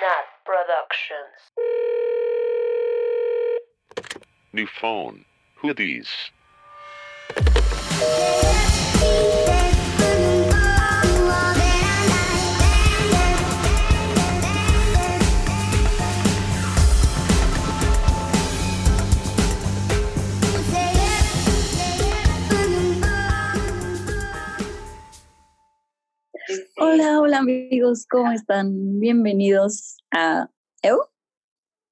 Nat Productions. New phone. Who these? Hola, hola amigos, ¿cómo están? Bienvenidos a ¿Eu?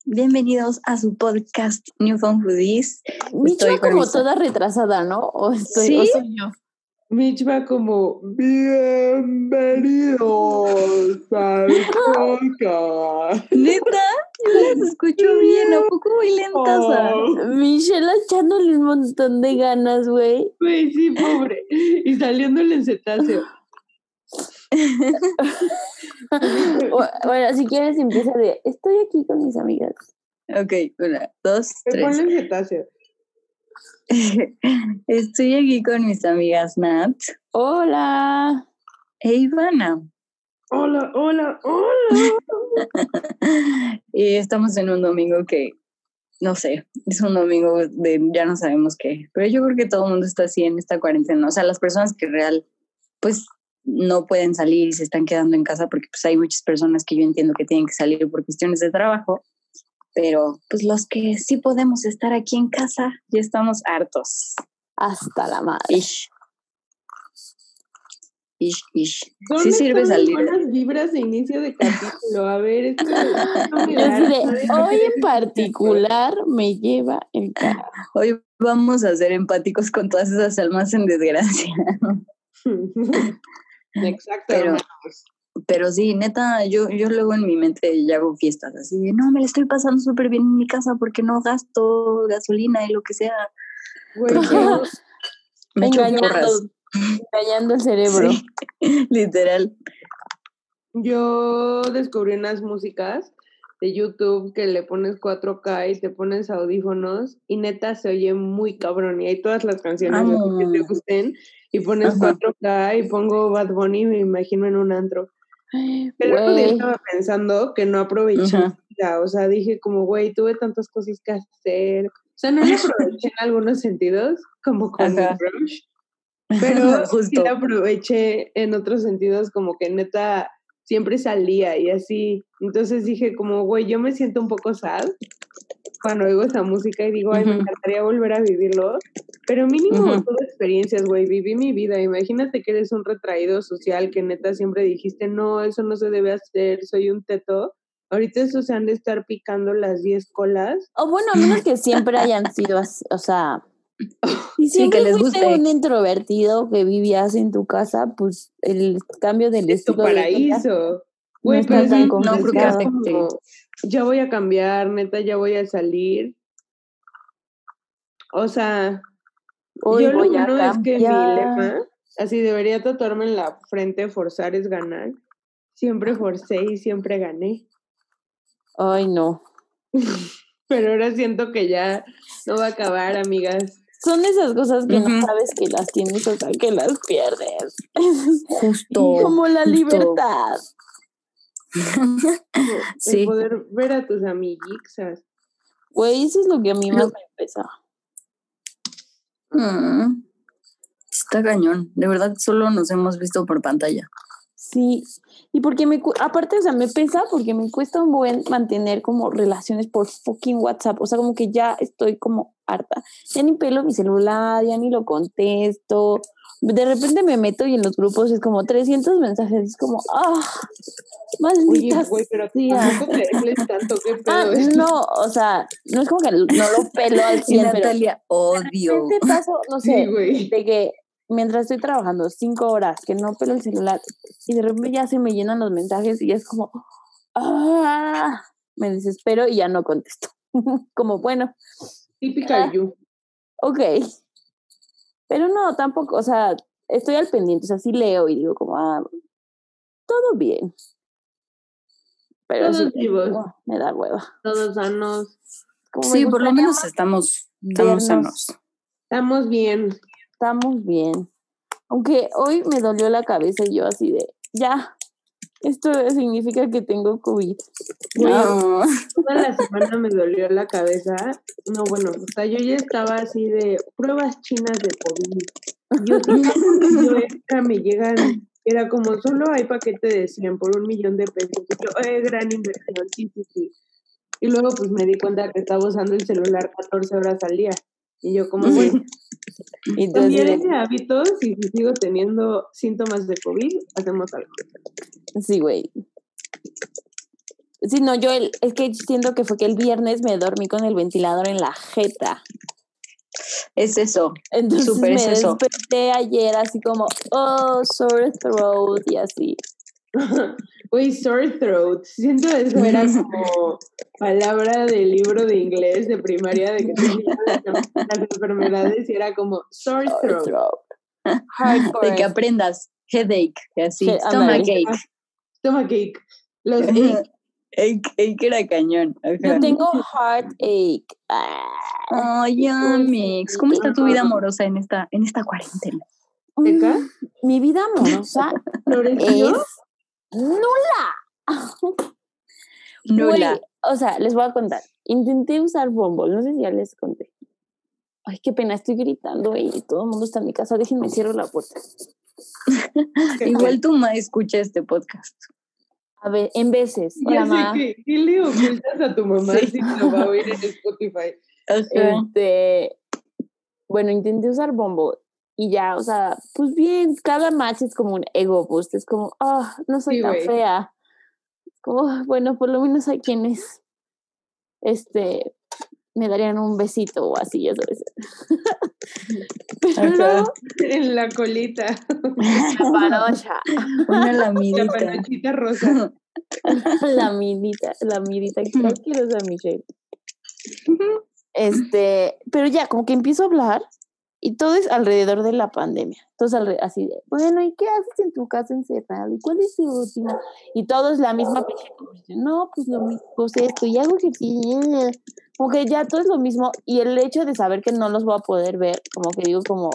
Bienvenidos a su podcast New Phone Foodies. Mitch va como mis- toda retrasada, ¿no? O estoy, ¿Sí? o soy yo. Mitch va como, bienvenidos al podcast. Neta, yo les escucho bien, ¿a poco voy lentas? Oh, Michelle echándole un montón de ganas, güey. Güey, sí, pobre. Y saliéndole en cetáceo. Bueno, si quieres empieza de, estoy aquí con mis amigas. Ok, una, dos, tres. Estoy aquí con mis amigas Nat Hola. e Ivana. Hola, hola, hola. y estamos en un domingo que, no sé, es un domingo de ya no sabemos qué, pero yo creo que todo el mundo está así en esta cuarentena. O sea, las personas que real, pues no pueden salir y se están quedando en casa porque pues hay muchas personas que yo entiendo que tienen que salir por cuestiones de trabajo, pero pues los que sí podemos estar aquí en casa ya estamos hartos. Hasta la madre. Ish. Ish, ish. ¿Dónde Sí sirve están salir. buenas vibras de inicio de capítulo? A ver, esto hoy en particular me lleva el cara. Hoy vamos a ser empáticos con todas esas almas en desgracia. Exacto. Pero- hermanos. Pero sí, neta, yo, yo luego en mi mente ya hago fiestas así de, no, me la estoy pasando súper bien en mi casa porque no gasto gasolina y lo que sea. Porque yo- me echo Engañando, engañando el cerebro. Sí, literal. Yo descubrí unas músicas de YouTube que le pones 4K y te pones audífonos y neta se oye muy cabrón y hay todas las canciones que te gusten y pones Ajá. 4K y pongo Bad Bunny y me imagino en un antro. El día Güey, estaba pensando que no aproveché mi vida, o sea, dije como, güey, tuve tantas cosas que hacer. O sea, no lo aproveché en algunos sentidos, como con Ajá. Rush, pero sí la aproveché en otros sentidos, como que neta siempre salía y así. Entonces dije como, güey, yo me siento un poco sad cuando oigo esa música y digo, ay, me encantaría volver a vivirlo. Pero mínimo tuve experiencias, güey, viví mi vida. Imagínate que eres un retraído social que neta siempre dijiste, no, eso no se debe hacer, soy un teto. Ahorita eso se han de estar picando las 10 colas. O bueno, a menos que siempre hayan sido así, o sea, si Sí, siempre que les fuiste guste. un introvertido que vivías en tu casa, pues el cambio del Es tu estilo paraíso. Güey, está pero tan sí, complicado. no, creo que es afecte. como, ya voy a cambiar, neta, ya voy a salir. O sea, Hoy yo lo voy bueno es que mi lema, así debería tatuarme en la frente, forzar es ganar. Siempre forcé y siempre gané. Ay, no. Pero ahora siento que ya no va a acabar, amigas. Son esas cosas que no sabes que las tienes hasta que las pierdes. Justo. Como la justo. libertad. Sí. El poder ver a tus amiguixas. Güey, eso es lo que a mí más me pesa. Mm, Está cañón. De verdad, solo nos hemos visto por pantalla. Sí, y porque me, cu- aparte, o sea, me pesa porque me cuesta un buen mantener como relaciones por fucking WhatsApp, o sea, como que ya estoy como harta, ya ni pelo mi celular, ya ni lo contesto, de repente me meto y en los grupos es como 300 mensajes, es como, ah, Oye, maldita güey, pero tampoco te tanto, qué pedo. Ah, es? no, o sea, no es como que no lo pelo al Y 100, pero Natalia, odio. de repente paso, no sé, Sí, güey. de que mientras estoy trabajando cinco horas, que no pelo el celular, y de repente ya se me llenan los mensajes y es como, ah, me desespero y ya no contesto. como, bueno, Típica Ah. you. ok. Pero no, tampoco, o sea, estoy al pendiente, o sea, sí leo y digo como, ah, todo bien. Pero Todos sí, vivos. oh, me da hueva. Todos sanos. Como Sí, por lo menos estamos, estamos sanos. Estamos bien. Estamos bien. Aunque hoy me dolió la cabeza y yo así de, ya, Esto significa que tengo COVID. Toda la semana me dolió la cabeza. No, bueno, o sea, yo ya estaba así de pruebas chinas de COVID. Yo, yo extra me llegan, era como solo hay paquete de 100 por un millón de pesos. Y Yo, eh, gran inversión, sí, sí, sí. Y luego pues me di cuenta que estaba usando el celular 14 horas al día. Y yo como, Y entonces, cambiaré de hábitos y si sigo teniendo síntomas de COVID, hacemos algo. sí, güey. Sí, no, yo el, es que siento que fue que el viernes me dormí con el ventilador en la jeta. Es eso. Entonces Súper me es eso. desperté ayer así como, oh, sore throat y así. Güey, sore throat. Siento eso era como palabra del libro de inglés de primaria de que tenías las, las enfermedades y era como sore throat. Hardcore. De que aprendas. Headache. Así. He-. Stomachache. Stomachache. Los Ache, ache era cañón. Yo tengo heartache. Ah. Ay, Amix. ¿Cómo está tu vida amorosa en esta, en esta cuarentena? ¿Teca? Mm, Mi vida amorosa es nula. Nula. Güey, o sea, les voy a contar. Intenté usar Bumble, no sé si ya les conté. Ay, qué pena, estoy gritando y todo el mundo está en mi casa. Déjenme cierro la puerta. Igual tu ma escucha este podcast. A ver, en veces. Hola, ma. sé que, ¿qué le ocultas a tu mamá Sí. si lo va a oír en Spotify? Este, bueno, intenté usar Bumble y ya, o sea, pues bien, cada match es como un ego boost, es como, ah, no soy Sí, tan fea. Como, "Ah, bueno, por lo menos hay quienes, este, me darían un besito o así, ya sabes. Pero luego, En la colita. la panocha, Una La lamidita. panochita rosa. la midita, la midita, que quiero ser Michelle. Este, pero ya, como que empiezo a hablar y todo es alrededor de la pandemia. Entonces, así de, bueno, ¿y qué haces en tu casa encerrado? ¿Y cuál es tu rutina? Y todo es la misma. No, pues lo mismo, pues esto, y hago ejercicio. Como que ya todo es lo mismo. Y el hecho de saber que no los voy a poder ver, como que digo, como,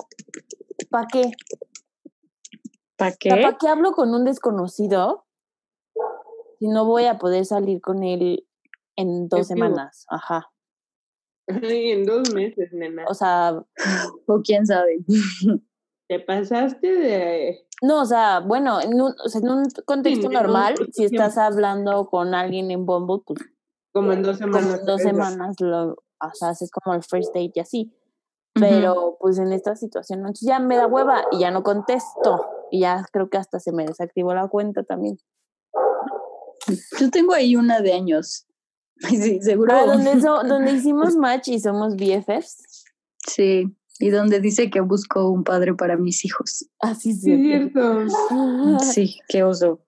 ¿para qué? ¿Para O sea, qué? ¿Para qué hablo con un desconocido si no voy a poder salir con él en dos semanas? Ajá. Ay, en dos meses, nena. O sea, O quién sabe. Te pasaste de... no, o sea, bueno, en un, o sea, en un contexto normal, si estás hablando con alguien en Bumble, pues Como en dos como semanas. en dos semanas lo, o sea, haces como el first date y así. Pero pues en esta situación, ¿no? entonces ya me da hueva y ya no contesto. Y ya creo que hasta se me desactivó la cuenta también. Yo tengo ahí una de años. Sí, seguro. Ah, donde, so- donde hicimos match y somos BFFs. Sí. Y donde dice que busco un padre para mis hijos. Así Sí, es cierto. Sí, qué oso.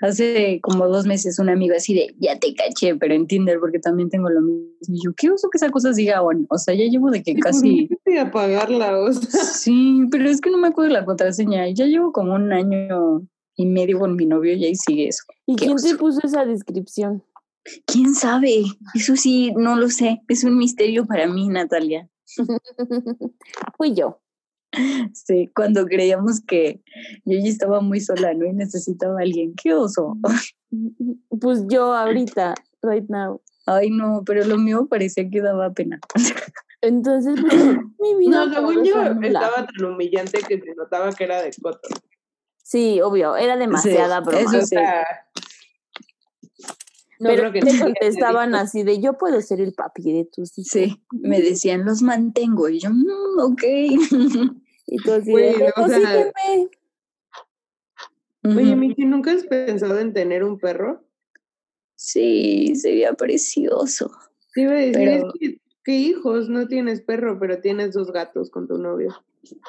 Hace como dos meses un amigo así de, ya te caché, pero en Tinder, porque también tengo lo mismo. Y yo, qué oso que esa cosa siga on. O sea, ya llevo de que casi... Casi apagarla, o sea. Sí, pero es que no me acuerdo de la contraseña. Ya llevo como un año y medio con mi novio y ahí sigue eso. ¿Y Qué quién te oso. puso esa descripción? ¿Quién sabe? Eso sí, no lo sé. Es un misterio para mí, Natalia. Fui yo. Sí, cuando creíamos que yo ya estaba muy sola, ¿no? Y necesitaba a alguien. ¡Qué oso! Pues yo ahorita, right now. Ay, no, pero lo mío parecía que daba pena. Entonces, pues, mi vida. No, según yo estaba tan humillante que se notaba que era de coto. Sí, obvio, era demasiada broma. eso O sí. sea, no pero creo que te nadie contestaban así de yo puedo ser el papi de tus hijos. Sí, me decían, los mantengo. Y yo, "Mm, ok. Y tú así Güey, de, o sea. Oye. Miki, ¿nunca has pensado en tener un perro? Sí, sería precioso. Te iba a decir, Pero- es que, ¿qué hijos? No tienes perro, pero tienes dos gatos con tu novio.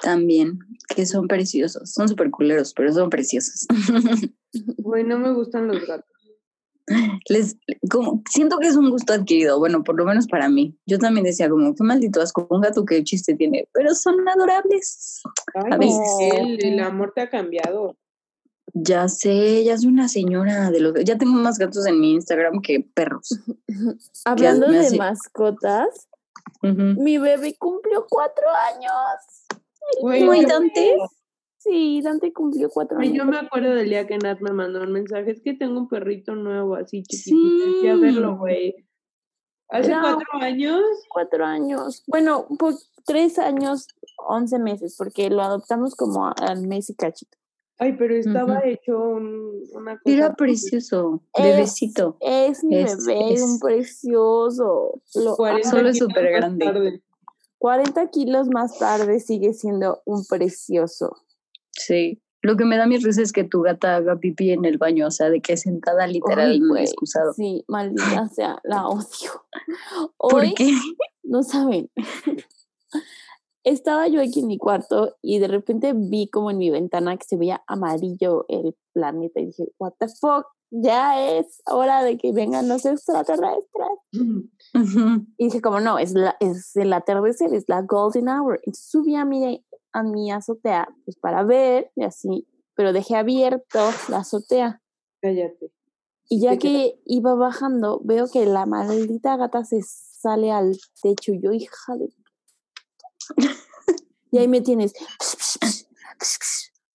También, que son preciosos. Son súper culeros, pero son preciosos. Güey, no me gustan los gatos. Les, como, siento que es un gusto adquirido, bueno, por lo menos para mí. Yo también decía como, qué maldito asco, un gato qué chiste tiene, pero son adorables. Ay, A veces. El amor te ha cambiado. Ya sé, ya soy una señora de los... Ya tengo más gatos en mi Instagram que perros. Hablando de mascotas, mi bebé cumplió cuatro años. Muy Dante. Sí, Dante cumplió cuatro Ay, años. yo me acuerdo del día que Nat me mandó un mensaje, es que tengo un perrito nuevo así chiquitito, Sí. fui a verlo, güey. Hace Era- cuatro años, Cuatro años. Bueno, un po- tres años, once meses, porque lo adoptamos como al mes y cachito. ay, pero estaba Ujú. hecho un, una cosa. Era precioso, Es- bebecito. Es mi Es- bebé, es- un precioso. Lo 40 Solo es kilos súper más grande. tarde. 40 kilos más tarde sigue siendo un precioso. Sí. Lo que me da mi risa es que tu gata haga pipí en el baño, o sea, de que sentada literal, Ay, muy excusado. Sí, maldita sea, la odio. ¿Por Hoy, qué? no saben, estaba yo aquí en mi cuarto y de repente vi como en mi ventana que se veía amarillo el planeta y dije, what the fuck, ya es hora de que vengan los extraterrestres. Ujú. Y dije como, no, es, la, es el atardecer, es la golden hour. Entonces subí a mi, a mi azotea pues para ver y así, pero dejé abierto la azotea. Cállate. Y ya que iba bajando, veo que la maldita gata se sale al techo y yo, hija de... Y ahí me tienes.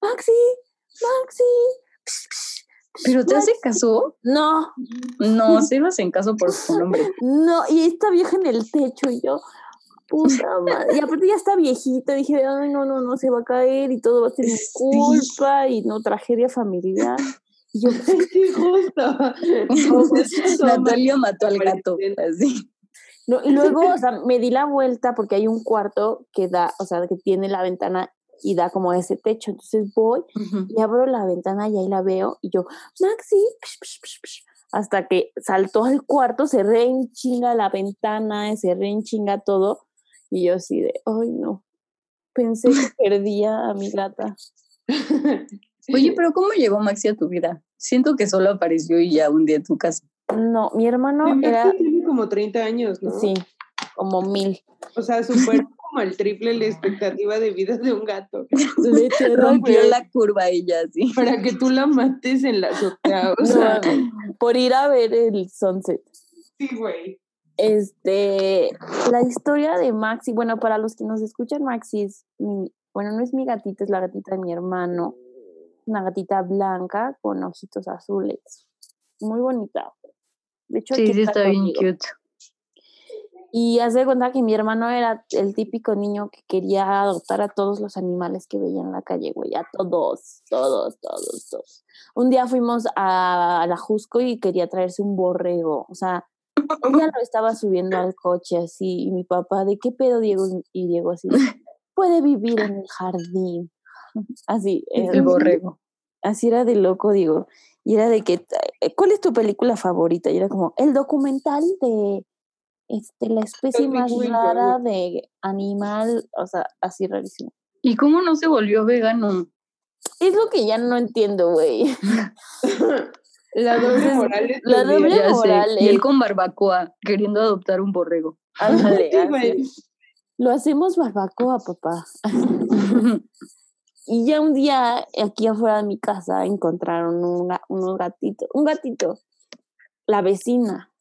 Maxi, Maxi. ¿Pero te hace caso? No, No, se lo hacen caso por su nombre. no, y esta vieja en el techo y yo, puta madre. Y aparte ya está viejita, dije, ay, no, no, no, se va a caer y todo va a ser mi Sí. culpa y no, tragedia familiar. Y yo, Sí, justo. Natalia mató al gato. Así. No, y luego, o sea, me di la vuelta porque hay un cuarto que da, o sea, que tiene la ventana y da como ese techo. Entonces voy Ujú. y abro la ventana y ahí la veo y yo, Maxi, psh, psh, psh, psh", hasta que saltó al cuarto, cerré en chinga la ventana, cerré en chinga todo y yo así de, ay no, pensé que perdía a mi gata. Oye, pero ¿cómo llegó Maxi a tu vida? Siento que solo apareció y ya un día en tu casa. No, mi hermano Mi era, tiene como 30 años, ¿no? sí, como mil. O sea, superó como el triple la expectativa de vida de un gato. Literal, Rompió la curva ella, así. Para que tú la mates en la azotea. O sea, No, por ir a ver el sunset. sí, güey. Este, la historia de Maxi, bueno, para los que nos escuchan, Maxi es mi, bueno, no es mi gatita, es la gatita de mi hermano. Una gatita blanca con ojitos azules. Muy bonita. De hecho, Sí, sí, está bien cute. Y hace de cuenta que mi hermano era el típico niño que quería adoptar a todos los animales que veía en la calle, güey, a todos, todos, todos, todos. Un día fuimos a la Jusco y quería traerse un borrego, o sea, ella lo estaba subiendo al coche así, y mi papá, ¿de qué pedo, Diego? Y Diego así, puede vivir en el jardín. Así, El era- borrego. así era de loco, digo. Y era de que, eh, ¿cuál es tu película favorita? Y era como, el documental de este, la especie más rara de animal, o sea, así rarísimo. ¿Y cómo no se volvió vegano? Es lo que ya no entiendo, güey. La doble moral es la doble. Ya sé. moral Y él con barbacoa, queriendo adoptar un borrego. Ándale, Sí. Lo hacemos barbacoa, papá. Y ya un día, aquí afuera de mi casa, encontraron un unos gatitos, un gatito, la vecina,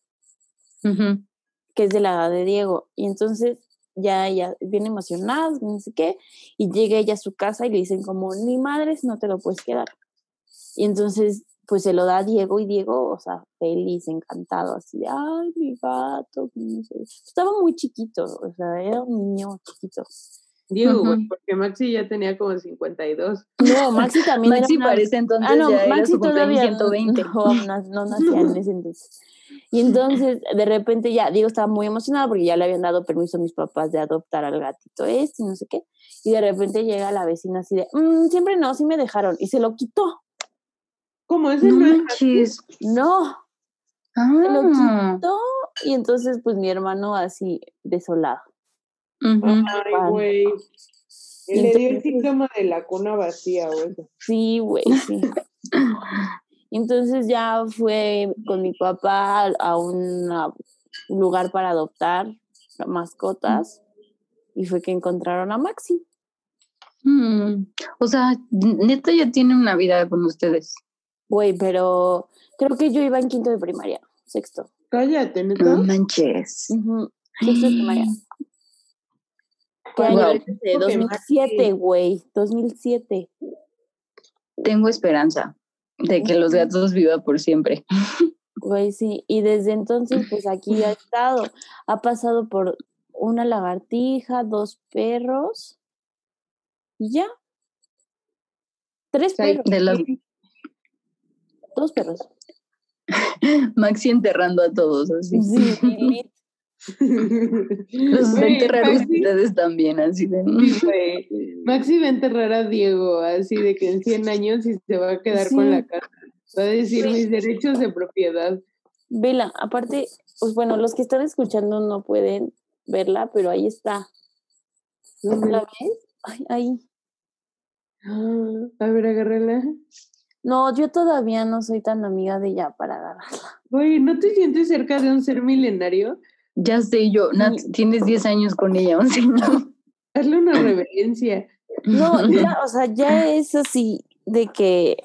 que es de la edad de Diego. Y entonces ya ella bien emocionada, no sé qué, y llega ella a su casa y le dicen como, ni madres, no te lo puedes quedar. Y entonces, pues se lo da a Diego y Diego, o sea, feliz, encantado, así de, ay, mi gato, no sé". Estaba muy chiquito, o sea, era un niño chiquito. Diego, porque Maxi ya tenía como 52. No, Maxi también Maxi era una- parece entonces Ah, no, ya era Maxi cumpleaños todavía no- 120. No, no, no nacía en ese entonces. Y entonces, de repente ya, Diego estaba muy emocionado porque ya le habían dado permiso a mis papás de adoptar al gatito este y no sé qué. Y de repente llega la vecina así de, "Mm, siempre no, sí me dejaron. Y se lo quitó. ¿Cómo ese No no es manches. No, se lo Ah. quitó. Y entonces, pues mi hermano así desolado. Ay, güey. Le dio el entonces- síntoma de la cuna vacía, güey. Sí, güey, sí. Entonces ya fue con mi papá a- a una- un lugar para adoptar mascotas y fue que encontraron a Maxi. Mm. O sea, neta ya tiene una vida con ustedes. Güey, pero creo que yo iba en quinto de primaria, sexto. Cállate, No manches. Sexto de primaria. ¿Qué año Wow. es ese? Porque 2007, güey. 2007. Tengo esperanza de que los gatos vivan por siempre. Güey, sí. Y desde entonces, pues aquí ha estado. Ha pasado por una lagartija, dos perros. Y ya. Tres perros. De las Dos perros. Maxi enterrando a todos así. Sí. Los va a enterrar Maxi- ustedes también, así de. Sí, güey. Maxi va a enterrar a Diego, así de que en 100 años y se va a quedar con la casa. Va a decir mis derechos de propiedad. Vela, aparte, pues bueno, los que están escuchando no pueden verla, pero ahí está. ¿La ves? Ay, ahí. Ah, a ver, agárrala. No, yo todavía no soy tan amiga de ella para agarrarla. Oye, ¿no te sientes cerca de un ser milenario? Ya sé yo, Nat, tienes 10 años con ella, o sea, no. Hazle una reverencia. No, ya, o sea, ya es así de que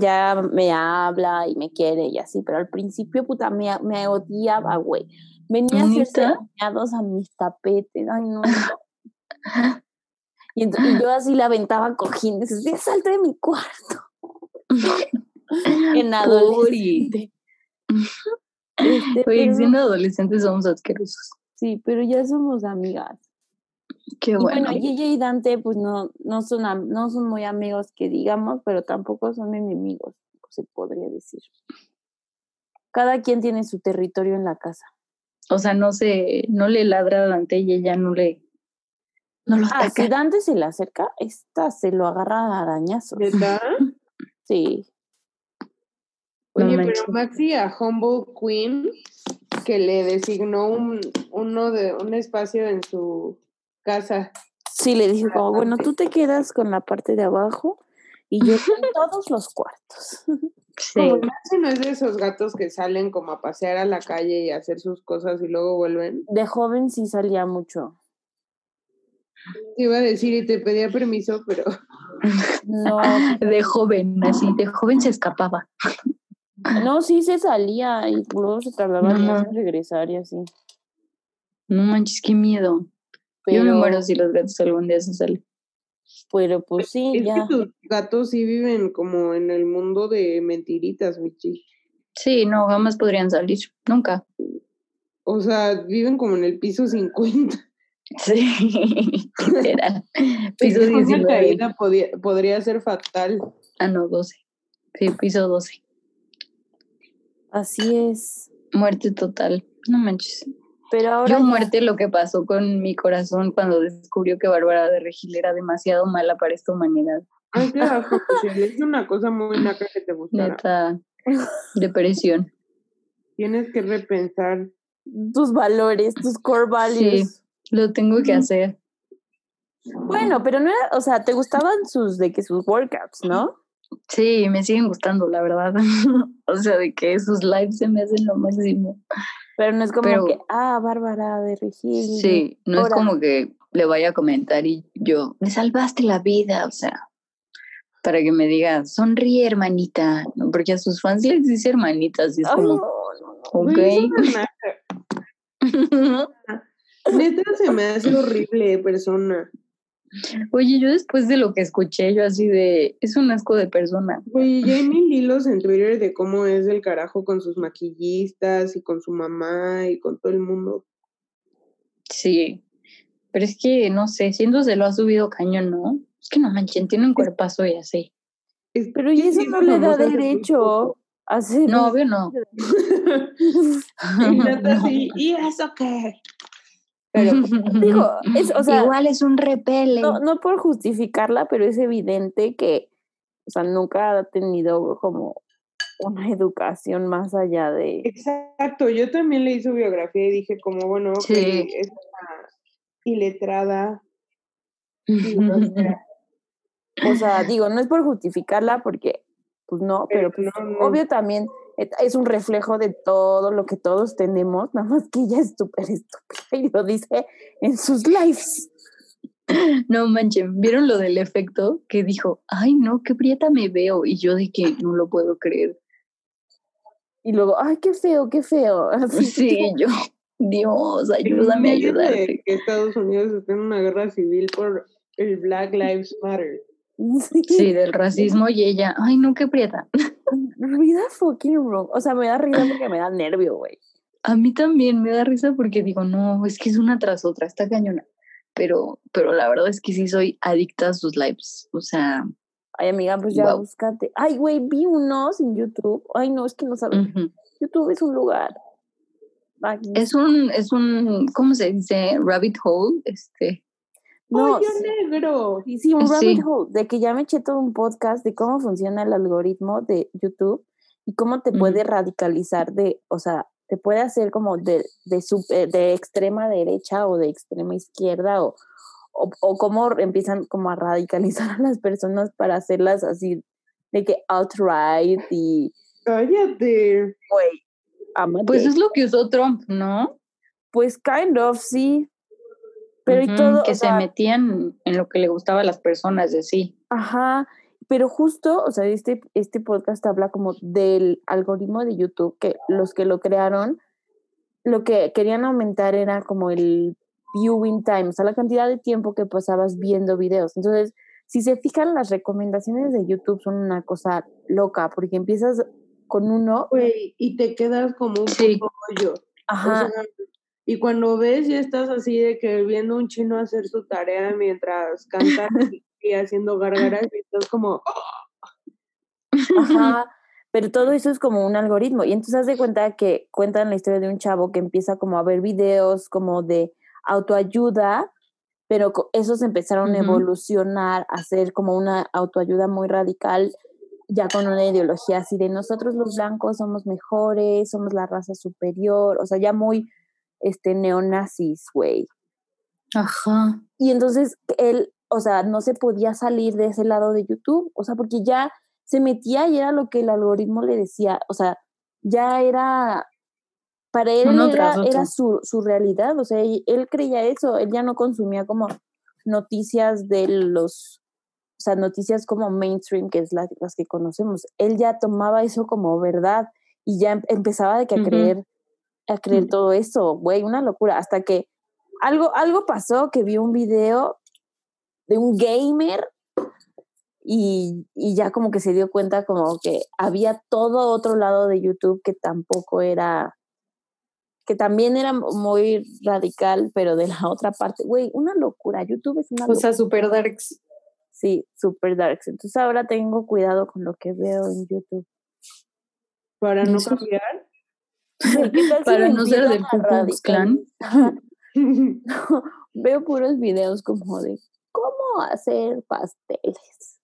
ya me habla y me quiere y así, pero al principio, puta, me, me odiaba, güey. Venía a hacerse ¿Neta? dañados a mis tapetes, ay, no. no. Y, ent- y yo así la aventaba cojines, así, salte de mi cuarto. en adolescente. Este, Oye, pero- siendo adolescentes somos asquerosos. sí, pero ya somos amigas. Qué Y bueno. bueno, Gigi y Dante, pues no, no, son, no son muy amigos que digamos, pero tampoco son enemigos, se podría decir. Cada quien tiene su territorio en la casa. O sea, no se, no le ladra a Dante y ella no le, no lo Ah, ataca. si Dante se le acerca, esta se lo agarra a arañazos. ¿Neta? Sí. Oye, pero Maxi a Humble Queen, que le designó un, uno de, un espacio en su casa. Sí, le dije como, bueno, tú te quedas con la parte de abajo y yo con todos los cuartos. Sí. Como Maxi no es de esos gatos que salen como a pasear a la calle y a hacer sus cosas y luego vuelven. De joven sí salía mucho. Te iba a decir y te pedía permiso, pero No, De joven, así, de joven se escapaba. no, sí se salía y luego se tardaba No, más no. en regresar y así. No manches, qué miedo. Pero, Yo me muero si los gatos algún día se salen. pero pues sí, es ya. que tus gatos sí viven como en el mundo de mentiritas, Michi. Sí, no, jamás podrían salir. Nunca. O sea, viven como en el piso 50. Sí, literal. Piso Una 19. caída podía- podría ser fatal. Ah, no, 12. Sí, piso 12. Así es. Muerte total. No manches. Pero ahora Yo muerte lo que pasó con mi corazón cuando descubrió que Bárbara de Regil era demasiado mala para esta humanidad. Ay, bajo, Michelle, Es una cosa muy naca que te gustara. Neta, depresión. Tienes que repensar. tus valores, tus core values. Lo tengo que hacer. Bueno, pero no era, o sea, te gustaban sus de que sus workouts, ¿no? Sí, me siguen gustando, la verdad. o sea, de que sus lives se me hacen lo máximo. Pero no es como Pero- que, ah, Bárbara de Regil. Sí, no es como que le vaya a comentar y yo, me salvaste la vida, o sea, para que me diga, sonríe, hermanita, ¿no? porque a sus fans les dice hermanitas y es como, no, no. ok. Neta se me hace horrible persona. Oye, yo después de lo que escuché, yo así de, es un asco de persona. Güey, ya hay mil hilos en Twitter de cómo es del carajo con sus maquillistas y con su mamá y con todo el mundo. Sí, pero es que, no sé, siendo se lo ha subido cañón, ¿no? Es que no manchen, tiene un cuerpazo y así. Es Pero y eso no le da derecho a hacer. No, obvio no. Y neta No. así, ¿y eso qué? Pero, digo, es, o sea, Igual es un repele. no, no por justificarla, pero es evidente que, o sea, nunca ha tenido como una educación más allá de. Exacto, yo también leí su biografía y dije como, bueno, Sí. es una iletrada. O sea, digo, no es por justificarla porque, pues no, pero Pero pues, no, no. obvio también es un reflejo de todo lo que todos tenemos, nada más que ella es súper estúpida y lo dice en sus lives. No manchen, ¿vieron lo del efecto? Que dijo, ay no, qué prieta me veo. Y yo de que no lo puedo creer. Y luego, ay, qué feo, qué feo. Así Sí, yo. Dios, ayúdame a ayudarte. Que Estados Unidos está en una guerra civil por el Black Lives Matter. Sí, del racismo y ella, ay, no, qué prieta. Read a fucking room. O sea, me da risa porque me da nervio, güey. A mí también me da risa porque digo, no, es que es una tras otra, está cañona. Pero, pero la verdad es que sí soy adicta a sus lives. O sea, Ay, amiga, pues ya Guau. búscate. Ay, güey, vi unos en YouTube. Ay, no, es que no sabes. YouTube es un lugar. Es un, es un, ¿cómo se dice? Rabbit hole, este. No, ¡Pollo sí, negro! sí, sí, un Sí. rabbit hole. De que ya me eché todo un podcast de cómo funciona el algoritmo de YouTube y cómo te puede radicalizar de, o sea, te puede hacer como de, de, sup- eh, de extrema derecha o de extrema izquierda o, o, o cómo empiezan como a radicalizar a las personas para hacerlas así de que alt-right y, ¡Cállate! güey. Pues es lo que usó Trump, ¿no? Pues kind of, sí. Pero y Ujú, todo, Que o se sea, metían en lo que le gustaba a las personas de sí. ajá, pero justo, o sea, este, este podcast habla como del algoritmo de YouTube, que los que lo crearon, lo que querían aumentar era como el viewing time, o sea, la cantidad de tiempo que pasabas viendo videos. Entonces, si se fijan, las recomendaciones de YouTube son una cosa loca, porque empiezas con uno, y te quedas como un Sí. puto hoyo. O ajá, sea, y cuando ves, ya estás así de que viendo un chino hacer su tarea mientras canta y- haciendo gargaras, y estás como, Ajá, pero todo eso es como un algoritmo. Y entonces haz de cuenta que cuentan la historia de un chavo que empieza como a ver videos como de autoayuda, pero esos empezaron a evolucionar a ser como una autoayuda muy radical, ya con una ideología así de nosotros los blancos somos mejores, somos la raza superior, o sea, ya muy este neonazis, güey. Ajá. Y entonces él, o sea, no se podía salir de ese lado de YouTube, o sea, porque ya se metía y era lo que el algoritmo le decía, o sea, ya era, para él era, era su, su realidad, o sea, él creía eso, él ya no consumía como noticias de los, o sea, noticias como mainstream, que es la- las que conocemos, él ya tomaba eso como verdad y ya em- empezaba de que a creer, a creer Mm. todo eso, güey, una locura, hasta que algo, algo pasó que vi un video de un gamer y, y ya como que se dio cuenta como que había todo otro lado de YouTube que tampoco era, que también era muy radical, pero de la otra parte, güey, una locura, YouTube es una O locura. sea, super darks. Sí, super darks. Entonces ahora tengo cuidado con lo que veo en YouTube. para no cambiar. Güey, ¿qué tal si Para no ser a Ku Klux Klan. radicalizar? Veo puros videos como de cómo hacer pasteles.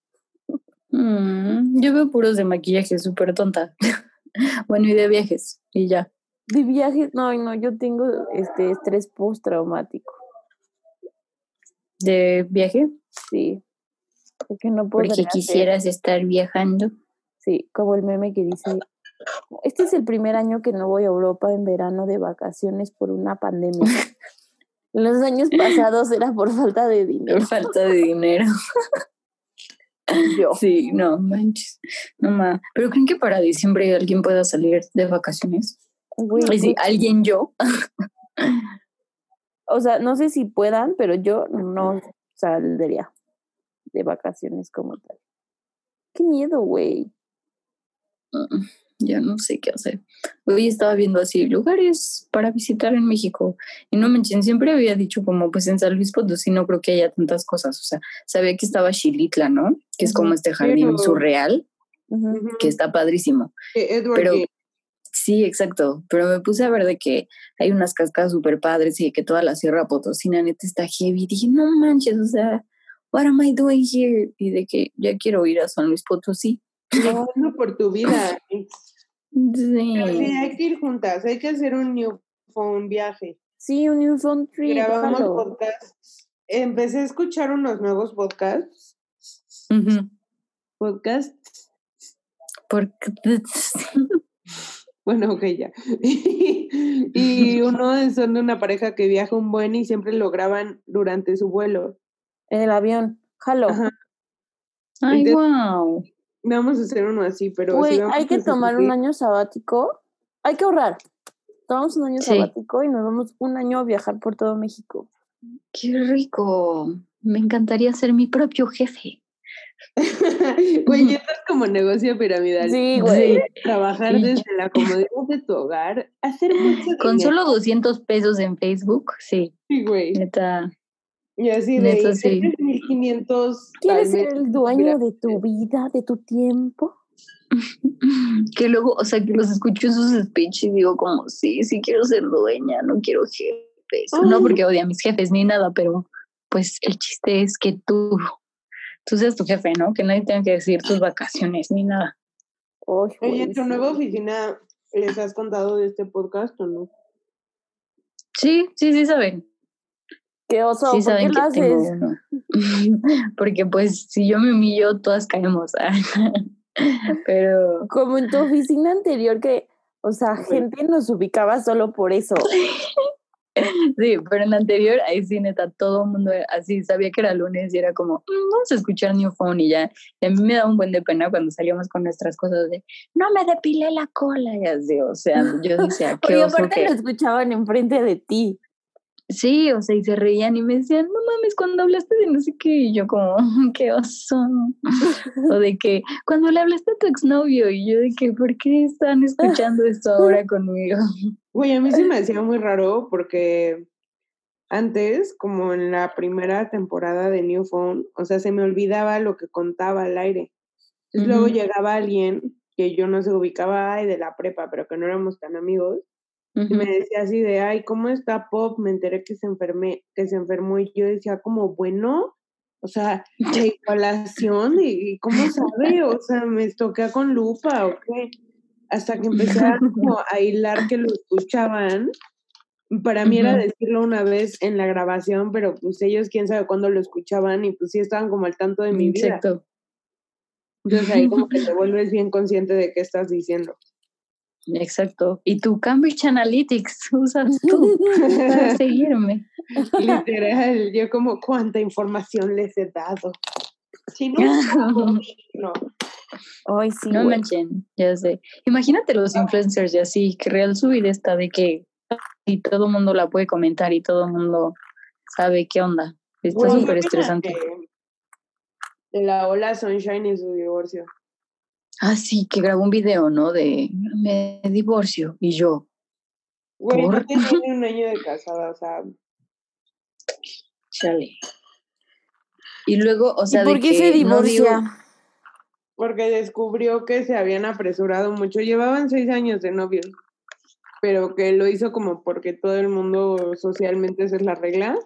Mm, yo veo puros de maquillaje, súper tonta. bueno, y de viajes, y ya. De viajes, no, no, yo tengo este estrés postraumático. ¿De viaje? Sí. Porque no puedo. Porque quisieras estar viajando. Sí, como el meme que dice, este es el primer año que no voy a Europa en verano de vacaciones por una pandemia. Los años pasados era por falta de dinero. Por falta de dinero. Yo. Sí, no manches. No ma. Pero creen que para diciembre alguien pueda salir de vacaciones. Güey, Y sí, pues, alguien yo. o sea, no sé si puedan, pero yo no saldría de vacaciones como tal. Qué miedo, güey. Ya no sé qué hacer. Hoy estaba viendo así lugares para visitar en México. Y no manchen, siempre había dicho como pues en San Luis Potosí no creo que haya tantas cosas. O sea, sabía que estaba Xilitla, ¿no? Que es como este jardín Pero- surreal, que está padrísimo. Edward Pero sí, exacto. Pero me puse a ver de que hay unas cascadas súper padres y de que toda la Sierra Potosina neta está heavy. dije, no manches, o sea, what am I doing here? Y de que ya quiero ir a San Luis Potosí. Luchando por tu vida. Pero sí, hay que ir juntas, hay que hacer un new phone viaje. Sí, un New Phone Trip, Grabamos podcasts. Empecé a escuchar unos nuevos podcasts. Ujú. Podcasts. Porque Bueno, ok, ya. y uno son de una pareja que viaja un buen y siempre lo graban durante su vuelo. En el avión. Jalo. Ajá. Ay, Entonces- wow. Vamos a hacer uno así, pero... Güey, hay que a tomar un año sabático. Hay que ahorrar. Tomamos un año Sí. sabático y nos vamos un año a viajar por todo México. Qué rico. Me encantaría ser mi propio jefe. Güey, esto es como negocio piramidal. Sí, güey. Sí. Trabajar desde la comodidad de tu hogar, hacer mucho Con dinero. solo 200 pesos en Facebook, sí, Sí, güey. neta. Y así de Neta, sí. 1500 ¿Quieres ser el dueño de tu vida, de tu tiempo? Que luego, o sea, que los escucho en sus speech y digo como, sí, sí quiero ser dueña, no quiero jefes. No porque odie a mis jefes ni nada, pero pues el chiste es que tú, tú seas tu jefe, ¿no? Que nadie tenga que decir tus vacaciones ni nada. Oye, güey, ¿tu nueva oficina les has contado de este podcast o no? Sí, sí, sí saben. Qué oso, Sí ¿por qué lo tengo haces? uno. Porque pues si yo me humillo, todas caemos. Pero Como en tu oficina anterior que, o sea, gente nos ubicaba solo por eso. sí, pero en la anterior, ahí sí, neta, todo el mundo así sabía que era lunes y era como, "Mm, vamos a escuchar New Phone y ya. Y a mí me da un buen de pena cuando salíamos con nuestras cosas de, no me depilé la cola, y así, o sea, yo decía, qué Porque oso aparte que... lo escuchaban enfrente de ti. Sí, o sea, y se reían y me decían, no mames, cuando hablaste de no sé qué, y yo como, qué oso. o de que, cuando le hablaste a tu exnovio, y yo de que, ¿por qué están escuchando esto ahora conmigo? Güey, a mí se me hacía muy raro porque antes, como en la primera temporada de New Phone, o sea, se me olvidaba lo que contaba al aire. Entonces luego llegaba alguien que yo no se ubicaba ay, de la prepa, pero que no éramos tan amigos, y me decía así de, ay, ¿cómo está Pop? Me enteré que se enfermé, que se enfermó, y yo decía como, bueno, o sea, la igualación, y, ¿cómo sabe? O sea, me toqué con lupa, ¿o qué? Hasta que empecé a, como a hilar que lo escuchaban. Para mí era decirlo una vez en la grabación, pero pues ellos quién sabe cuándo lo escuchaban y pues sí estaban como al tanto de mi vida. Exacto. Entonces ahí como que te vuelves bien consciente de qué estás diciendo. Exacto. Y tu Cambridge Analytics usas tú para seguirme. Literal, yo como cuánta información les he dado. Si no, no. Ay, sí, No manchen, ya sé. Imagínate los influencers y así, que real su vida está de que y todo el mundo la puede comentar y todo el mundo sabe qué onda. Está súper ¿qué opinas estresante. De, de la ola Sunshine y su divorcio. Ah, sí, que grabó un video, ¿no? De me divorcio y yo. Güey, no ¿Por? tiene ni un año de casada, o sea, Chale. Y luego, o sea, ¿Y por de qué que se no digo- divorcia? porque descubrió que se habían apresurado mucho. Llevaban seis años de novios, pero que lo hizo como porque todo el mundo socialmente esa es la regla.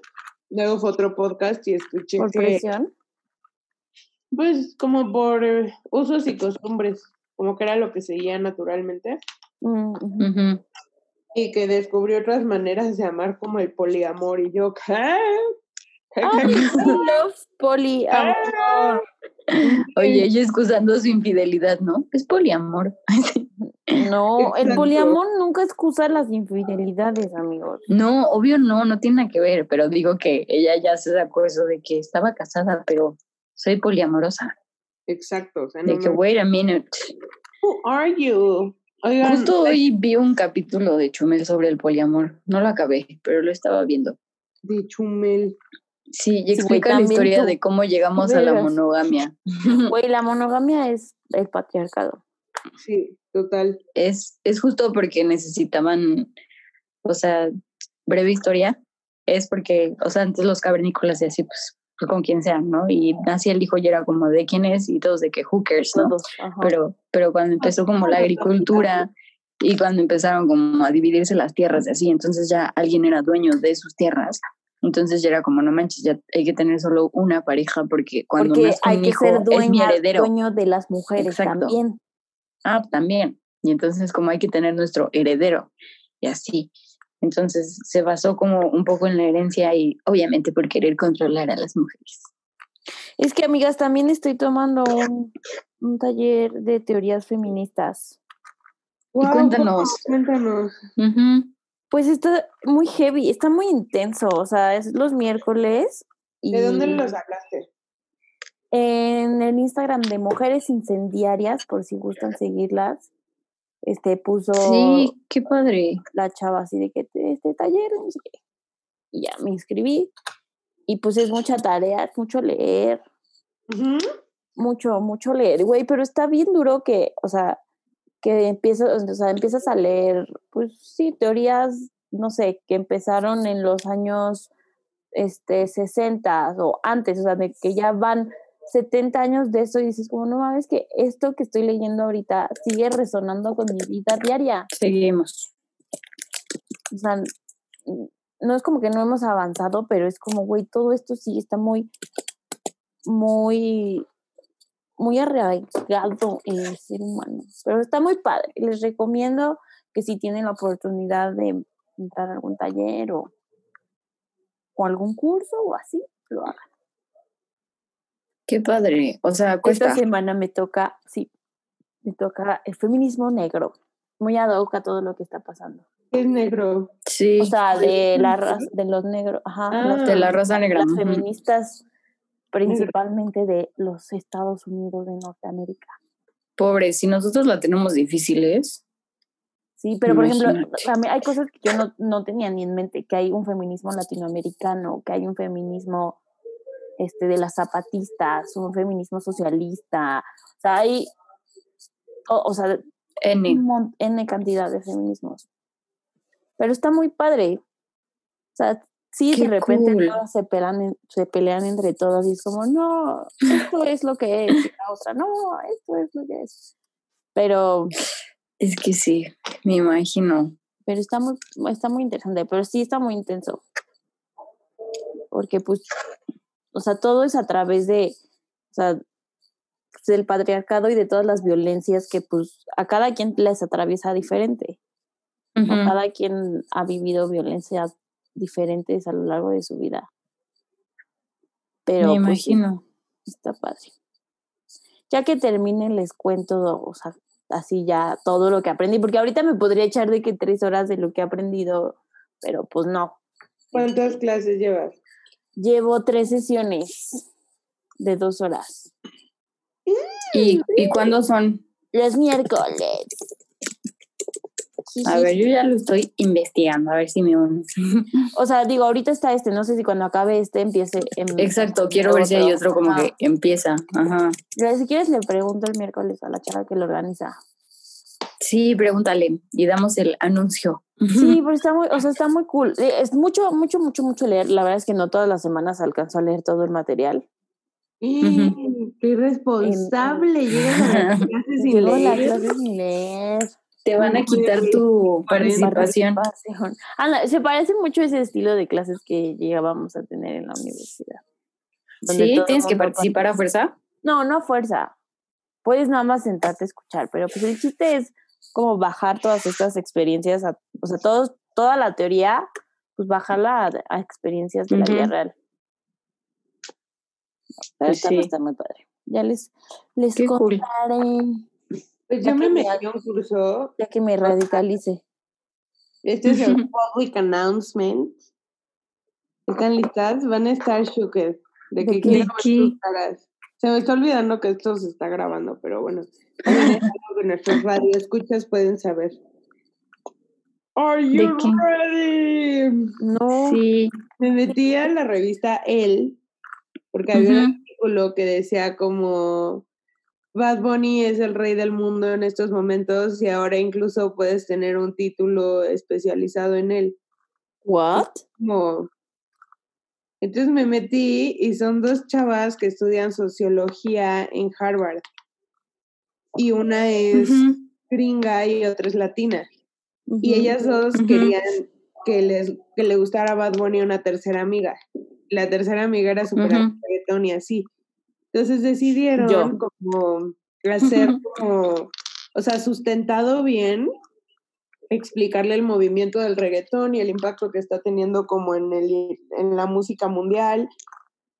Luego fue otro podcast y escuché ¿Por que, presión? Pues, como por eh, usos y costumbres, como que era lo que seguía naturalmente. Mm. Y que descubrió otras maneras de amar como el poliamor. Y yo, ¿qué? ¿Qué, qué, Ay, qué? I love poliamor. Oye, ella excusando su infidelidad, ¿no? Es poliamor. No, el poliamor nunca excusa las infidelidades, amigos. No, obvio no, no tiene nada que ver, pero digo que ella ya se sacó eso de que estaba casada, pero soy poliamorosa. Exacto. O sea, De que, me- wait a minute. Who are you? Oigan, Justo hoy vi un capítulo de Chumel sobre el poliamor. No lo acabé, pero lo estaba viendo. de Chumel. Sí, y Sí, explica la historia tú. de cómo llegamos a la monogamia. Güey, la monogamia es el patriarcado. Sí, total. Es, es justo porque necesitaban, o sea, breve historia, es porque, o sea, antes los cavernícolas y así, pues, con quien sean, ¿no? Y nací el hijo y era como de quién es y todos de que hookers, ¿no? Todos. pero, pero cuando empezó como la agricultura y cuando empezaron como a dividirse las tierras y así, entonces ya alguien era dueño de sus tierras, entonces ya era como, no manches, ya hay que tener solo una pareja porque cuando Porque hay un que hijo ser es mi dueña, heredero. dueño de las mujeres Exacto. también. Ah, también. Y entonces como hay que tener nuestro heredero y así. Entonces se basó como un poco en la herencia y obviamente por querer controlar a las mujeres. Es que, amigas, también estoy tomando un, un taller de teorías feministas. Cuéntanos. Cuéntanos. Ujú. Pues está muy heavy, está muy intenso. O sea, es los miércoles. Y ¿De dónde lo sacaste? En el Instagram de Mujeres Incendiarias, por si gustan seguirlas. Este puso Sí, qué padre. la chava así de que te- este taller, no sé qué. Y ya me inscribí. Y pues es mucha tarea, es mucho leer, mucho, mucho leer, güey, pero está bien duro que, o sea, que empiezas, o sea, empiezas a leer, pues sí, teorías, no sé, que empezaron en los años este 60 o antes, o sea, de que ya van 70 años de eso y dices como, no mames, que esto que estoy leyendo ahorita sigue resonando con mi vida diaria. Seguimos. O sea, no es como que no hemos avanzado, pero es como, güey, todo esto sí está muy, muy, muy arraigado en el ser humano. Pero está muy padre. Les recomiendo que si tienen la oportunidad de entrar a algún taller o, o algún curso o así, lo hagan. Qué padre. O sea, Esta semana me toca, sí, me toca el feminismo negro. Muy ad hoc a todo lo que está pasando. Es negro. Sí. O sea, de la raza, de los negros, ajá, Ah, las de la raza negra. las feministas principalmente de los Estados Unidos de Norteamérica. Pobre, si nosotros la tenemos difíciles. Sí, pero por ejemplo, también hay cosas que yo no, no tenía ni en mente, que hay un feminismo latinoamericano, que hay un feminismo este, de las zapatistas, un feminismo socialista, o sea, hay, o, o sea, N. un N cantidad de feminismos. Pero está muy padre. O sea, sí, Qué de repente cool. todas se pelean, se pelean entre todas y es como, no, esto es lo que es, y la otra, no, esto es lo que es. Pero, Es que sí, me imagino. pero está muy, está muy interesante, pero sí está muy intenso. Porque pues, o sea, todo es a través de, o sea, del patriarcado y de todas las violencias que pues a cada quien les atraviesa diferente. ¿no? Ujú. Cada quien ha vivido violencias diferentes a lo largo de su vida. Pero me pues, imagino. está padre. Ya que termine, les cuento, o sea, así ya todo lo que aprendí, porque ahorita me podría echar de que tres horas de lo que he aprendido, pero pues no. ¿Cuántas clases llevas? Llevo tres sesiones de dos horas. ¿Y, ¿Y cuándo son? Los miércoles. A ver, yo ya lo estoy investigando, a ver si me uno. O sea, digo, ahorita está este, no sé si cuando acabe este empiece. en- Exacto, quiero ver si hay otro como Ajá. que empieza. Ajá. Pero Si quieres, le pregunto el miércoles a la chava que lo organiza. Sí, pregúntale y damos el anuncio. Sí, pero está muy, o sea, está muy cool. Es mucho, mucho, mucho, mucho leer. La verdad es que no todas las semanas alcanzo a leer todo el material. ¡Qué irresponsable! Llegas a las clases sin Llego a las leer. clases sin leer. Te van a quitar tu participación. Participación. Anda, se parece mucho a ese estilo de clases que llegábamos a tener en la universidad. Sí, tienes que participar a fuerza. No, no a fuerza. Puedes nada más sentarte a escuchar, pero pues el chiste es como bajar todas estas experiencias, a- o sea, todos, toda la teoría, pues bajarla a, a experiencias de la vida real. Pero Pues está, sí. está muy padre. Ya les, les Qué cool. contaré, Pues Ya yo me que me metí a un curso. ya que me radicalice. Este es el public announcement. ¿Están listas? Van a estar shooked. De ¿De que quiero ver ¿Qué? sus caras. Se me está olvidando que esto se está grabando, pero bueno. Que nuestros radioescuchas pueden saber. Are ¿De you ready? No, Sí. Me metí a la revista El, porque había un artículo que decía como Bad Bunny es el rey del mundo en estos momentos y ahora incluso puedes tener un título especializado en él. ¿what? Como... Entonces me metí y son dos chavas que estudian sociología en Harvard. Y una es gringa y otra es latina. Y ellas dos querían que les que le gustara Bad Bunny a una tercera amiga. La tercera amiga era súper reggaetón y así. Entonces decidieron Yo. como hacer como, o sea, sustentado bien, explicarle el movimiento del reggaetón y el impacto que está teniendo como en, el, en la música mundial.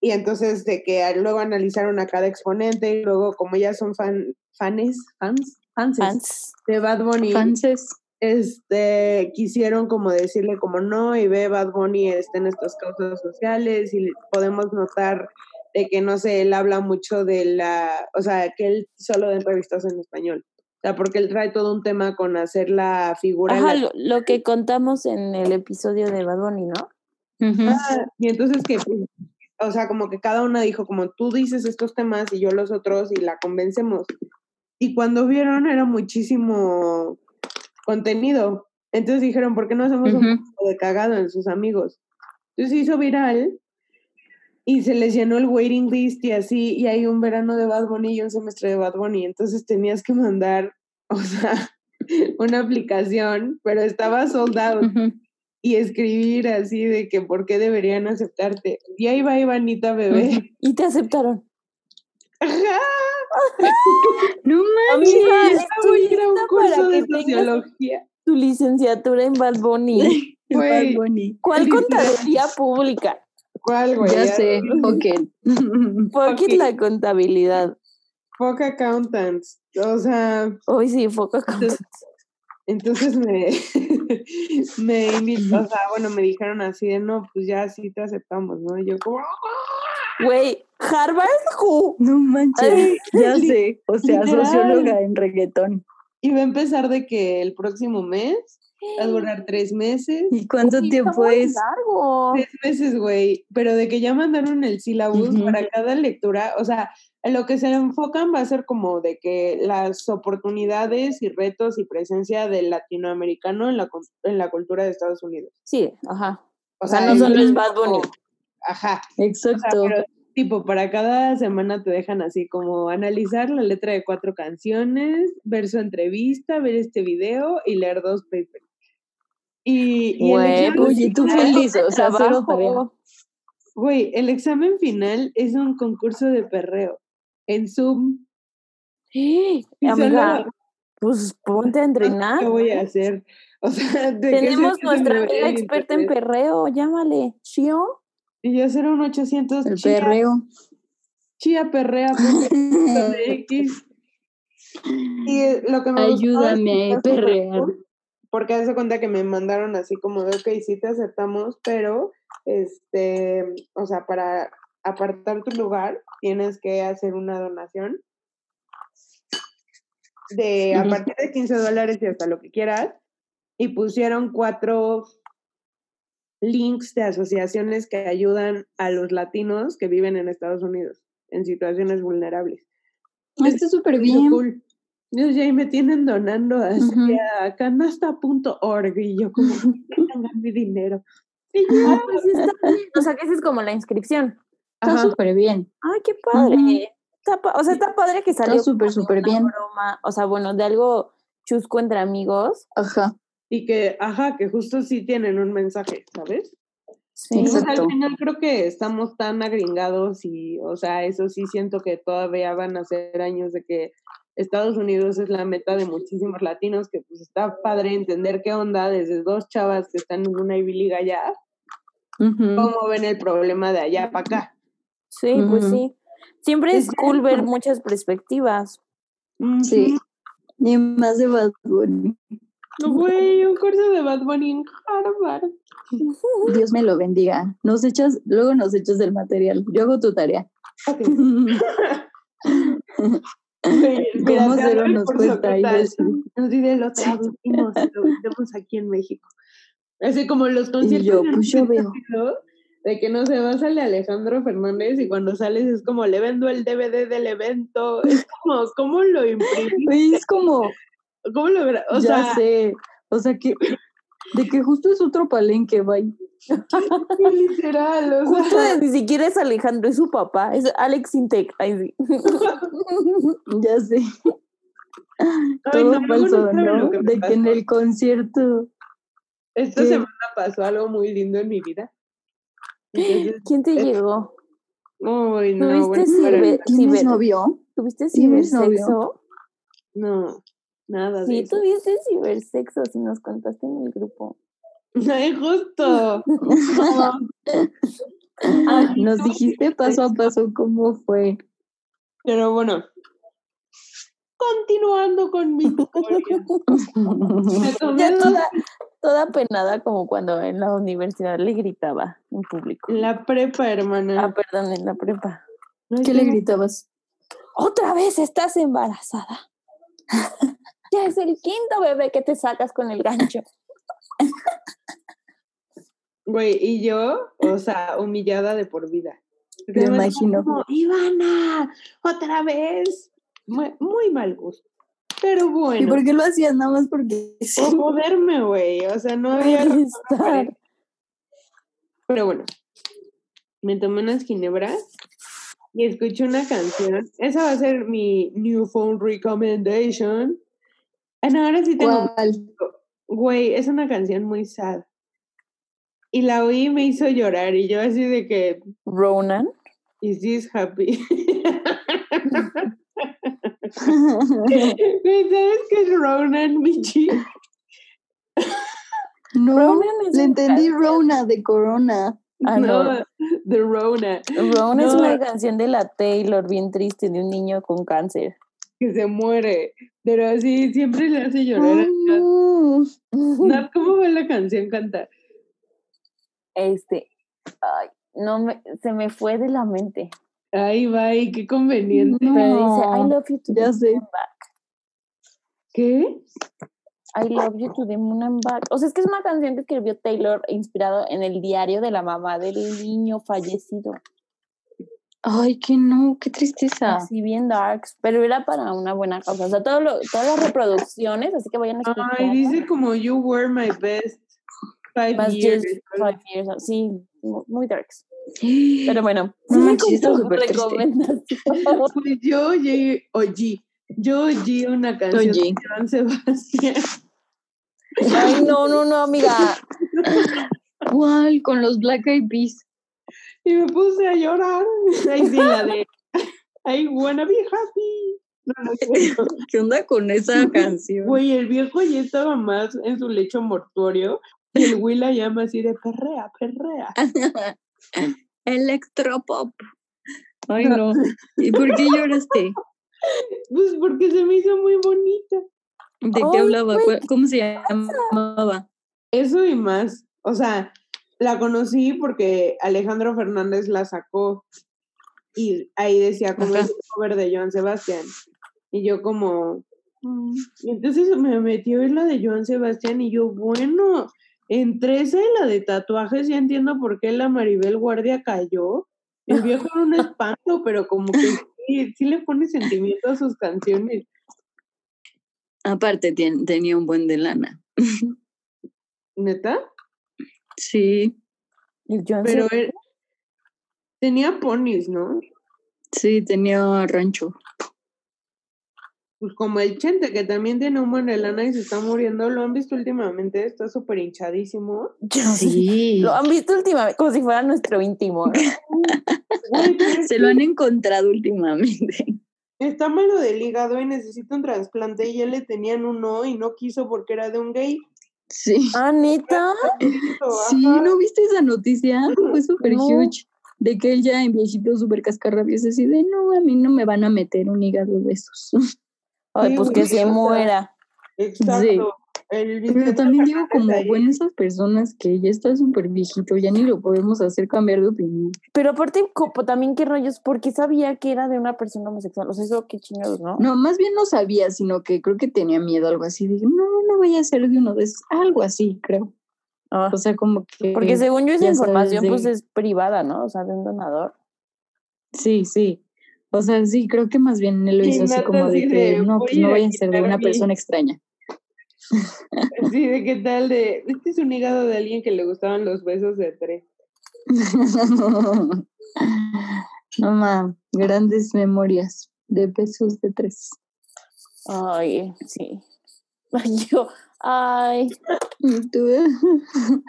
Y entonces de que luego analizaron a cada exponente y luego como ellas son fan, fanes, fans, fanses Fans. de Bad Bunny, Fanses. este, quisieron como decirle como no, y ve Bad Bunny está en estas causas sociales y podemos notar de que, no sé, él habla mucho de la, o sea, que él solo da entrevistas en español. O sea, porque él trae todo un tema con hacer la figura. Ajá, la- lo, lo que contamos en el episodio de Bad Bunny, ¿no? Ah, y entonces que, pues, o sea, como que cada una dijo, como tú dices estos temas y yo los otros y la convencemos. Y cuando vieron era muchísimo contenido. Entonces dijeron, ¿por qué no hacemos un poco de cagado en sus amigos? Entonces se hizo viral y se les llenó el waiting list y así, y hay un verano de Bad Bunny y un semestre de Bad Bunny. Entonces tenías que mandar, o sea, una aplicación, pero estaba sold out Ujú. Y escribir así de que por qué deberían aceptarte. Y ahí va Ivanita bebé. Y te aceptaron. Ajá. No Amiga, manches. Güey era un lista curso de sociología. tu licenciatura en Bad Bunny. Güey. Bad Bunny. ¿Cuál contaduría pública? ¿Cuál, güey? Ya sé, ok. Pocket Ok. la contabilidad. Fuck accountants. O sea, Hoy sí, foca con... entonces me, me invitó, o sea, bueno, me dijeron así de, no, pues ya sí te aceptamos, ¿no? Y yo como, Güey, Harvard Who. No manches, Ay, ya sé. O sea, literal. socióloga en reggaetón. y va a empezar de que el próximo mes va a durar tres meses. ¿Y cuánto Uy, tiempo es? largo. Tres meses, güey, pero de que ya mandaron el syllabus Ujú. para cada lectura, o sea, en lo que se enfocan va a ser como de que las oportunidades y retos y presencia del latinoamericano en la, en la cultura de Estados Unidos. Sí, ajá. O, O sea, no solo es Bad Bunny. Ajá, o sea, Exacto. pero tipo, para cada semana te dejan así como analizar la letra de cuatro canciones, ver su entrevista, ver este video y leer dos papers. Y, y Güey, Oye, tú feliz, o sea. Trabajo. Güey, el examen final es un concurso de perreo en Zoom. Y Amiga, solo- pues ponte a entrenar. ¿Qué voy a hacer? O sea, ¿de qué Tenemos nuestra amiga experta en perreo, llámale. ¿Shio? Y yo hacer un 800 El perreo. chía perrea. Y eh, lo que me Ayúdame a perrear. Porque hace cuenta que me mandaron así como de, ok, sí te aceptamos, pero, este, o sea, para apartar tu lugar tienes que hacer una donación de a partir de 15 dólares y hasta lo que quieras. Y pusieron cuatro links de asociaciones que ayudan a los latinos que viven en Estados Unidos en situaciones vulnerables. Está súper bien. cool. Ya me tienen donando así Ujú. a canasta.org y yo como, tengan mi dinero. Y Ah, pues sí está bien. O sea, que esa es como la inscripción. Está súper bien. Ay, qué padre. Está o sea, está padre que salió súper, de súper una bien. broma, o sea, bueno, de algo chusco entre amigos. Ajá. y que, ajá, que justo sí tienen un mensaje, ¿sabes? Sí. Entonces, Exacto. al final creo que estamos tan agringados y, o sea, eso sí siento que todavía van a ser años de que Estados Unidos es la meta de muchísimos latinos, que pues está padre entender qué onda desde dos chavas que están en una Ivy League allá, cómo ven el problema de allá para acá. Sí, pues sí. Siempre es Es cool ver muchas perspectivas. Sí. Y más de Bad Bunny. Ujú. Güey, un curso de Bad Bunny en Harvard. Dios me lo bendiga. Nos echas, luego nos echas del material. Yo hago tu tarea. Ok. Güey, mira, ¿Cómo cero nos cuesta. Nos dice lo traducimos y lo vendemos aquí en México. Así como los conciertos. yo, en pues yo veo. De que no se va, sale Alejandro Fernández y cuando sales es como le vendo el DVD del evento. Es como, ¿cómo lo imprimí? Güey, es como, ¿Cómo lo O ya sea, sé. O sea que, de que justo es otro palenque, bye. literal. O sea, Justo ni siquiera es Alejandro, es su papá, es Alex Intec. Ay, sí. Ya sé. Ay, Todo no, falso, ¿no? que De que en el concierto. esta semana pasó algo muy lindo en mi vida. Entonces, ¿Quién te Eh, llegó? uy, no, ¿Tuviste bueno, sirve- pero- ¿Tienes ciber- novio? ¿Tuviste cibersexo? no, nada de Sí, eso. tuviste cibersexo, si nos contaste en el grupo. Ay, justo. Ah, nos dijiste paso a paso cómo fue. Pero bueno, continuando con mi historia. Ya toda, toda penada como cuando en la universidad le gritaba en público. la prepa, hermana. Ah, perdón, en la prepa. No ¿Qué le gritabas? Otra vez estás embarazada. Ya es el quinto bebé que te sacas con el gancho. Güey, y yo, o sea, humillada de por vida. Me imagino. como, Ivana, otra vez. Muy, muy mal gusto. Pero ¿Y bueno, por qué lo hacías? Nada más porque sí. por joderme, güey. O sea, no había estar. Pero bueno, me tomé unas ginebras y escuché una canción. Esa va a ser mi new phone recommendation. Ah, no, ahora sí tengo. ¿Cuál? Güey, es una canción muy sad. Y la oí y me hizo llorar. Y yo así de que, Ronan. ¿is this happy? ¿Sabes qué es Ronan, Michi? No, Ronan es le entendí. Rona de Corona. Ah, no. no, de Rona. Ronan es una canción de la Taylor bien triste de un niño con cáncer. Que se muere. Pero así siempre le hace llorar. no. ¿cómo va la canción cantar? Este, ay, no me, se me fue de la mente. Ay, bye, qué conveniente. No. Dice, I love you to ya the sé. moon and back. ¿Qué? I love you to the moon and back. O sea, es que es una canción que escribió Taylor inspirado en el diario de la mamá del niño fallecido. Ay, que no, qué tristeza. Así bien darks, pero era para una buena causa. O sea, todo lo- todas las reproducciones, así que vayan a escuchar. Ay, dice como You were my best five Más years. five years, sí, mu- muy darks. Pero bueno, No está súper. Pues yo oí, oí, yo oí una canción Oye. de Joan Sebastián. Ay, no, no, no, amiga. ¿Cuál? Con los Black Eyed Peas. Y me puse a llorar. Ahí sí, la de I wanna be happy. No, no cierto. ¿Qué onda con esa canción? Güey, el viejo ya estaba más en su lecho mortuorio. Y el Will la llama así de perrea, perrea. Electropop. Ay, no. ¿Y por qué lloraste? Pues porque se me hizo muy bonita. ¿De qué hablaba? güey, ¿Cuál- ¿Cómo se llamaba? Eso y más. O sea, la conocí porque Alejandro Fernández la sacó. Y ahí decía como Ajá. es un cover de Joan Sebastián. Y yo como... mm, Y entonces me metió en la de Joan Sebastián y yo, bueno, entre esa y la de tatuajes ya entiendo por qué la Maribel Guardia cayó. El viejo era un espanto, pero como que sí, sí le pone sentimiento a sus canciones. Aparte, tenía un buen de lana. ¿Neta? Sí, Pero él tenía ponis, ¿no? sí, tenía rancho. Pues como el Chente, que también tiene un buen de lana y se está muriendo. ¿Lo han visto últimamente? Está súper hinchadísimo. Sí. Lo han visto últimamente como si fuera nuestro íntimo. Se lo han encontrado últimamente. Está malo del hígado y necesita un trasplante. Y ya le tenían uno y no quiso porque era de un gay. Sí. Ah, neta. Sí. ¿no viste esa noticia? Fue súper No. huge. De que él ya en viejito súper cascarrabias así de, no, a mí no me van a meter un hígado de esos. Ay, pues que se muera. Exacto. El Pero también digo como, bueno, esas personas que ya está súper viejito, ya ni lo podemos hacer cambiar de opinión. Pero aparte, como, también qué rollos, porque sabía que era de una persona homosexual. O sea, eso qué chingados, ¿no? No, más bien no sabía, sino que creo que tenía miedo, algo así. Dije, no, no vaya a ser de uno de esos. Algo así, creo. Ah, O sea, como que... porque según yo esa sabes información de- pues es privada, ¿no? O sea, de un donador. Sí, sí. O sea, sí, creo que más bien él lo hizo así como de que de, no, "Voy pues a no ir a ser de una mi-". persona extraña. Sí, de qué tal de. Este es un hígado de alguien que le gustaban los besos de tres. no ma, grandes memorias de besos de tres. Ay, sí. Ay, yo, ay, tú,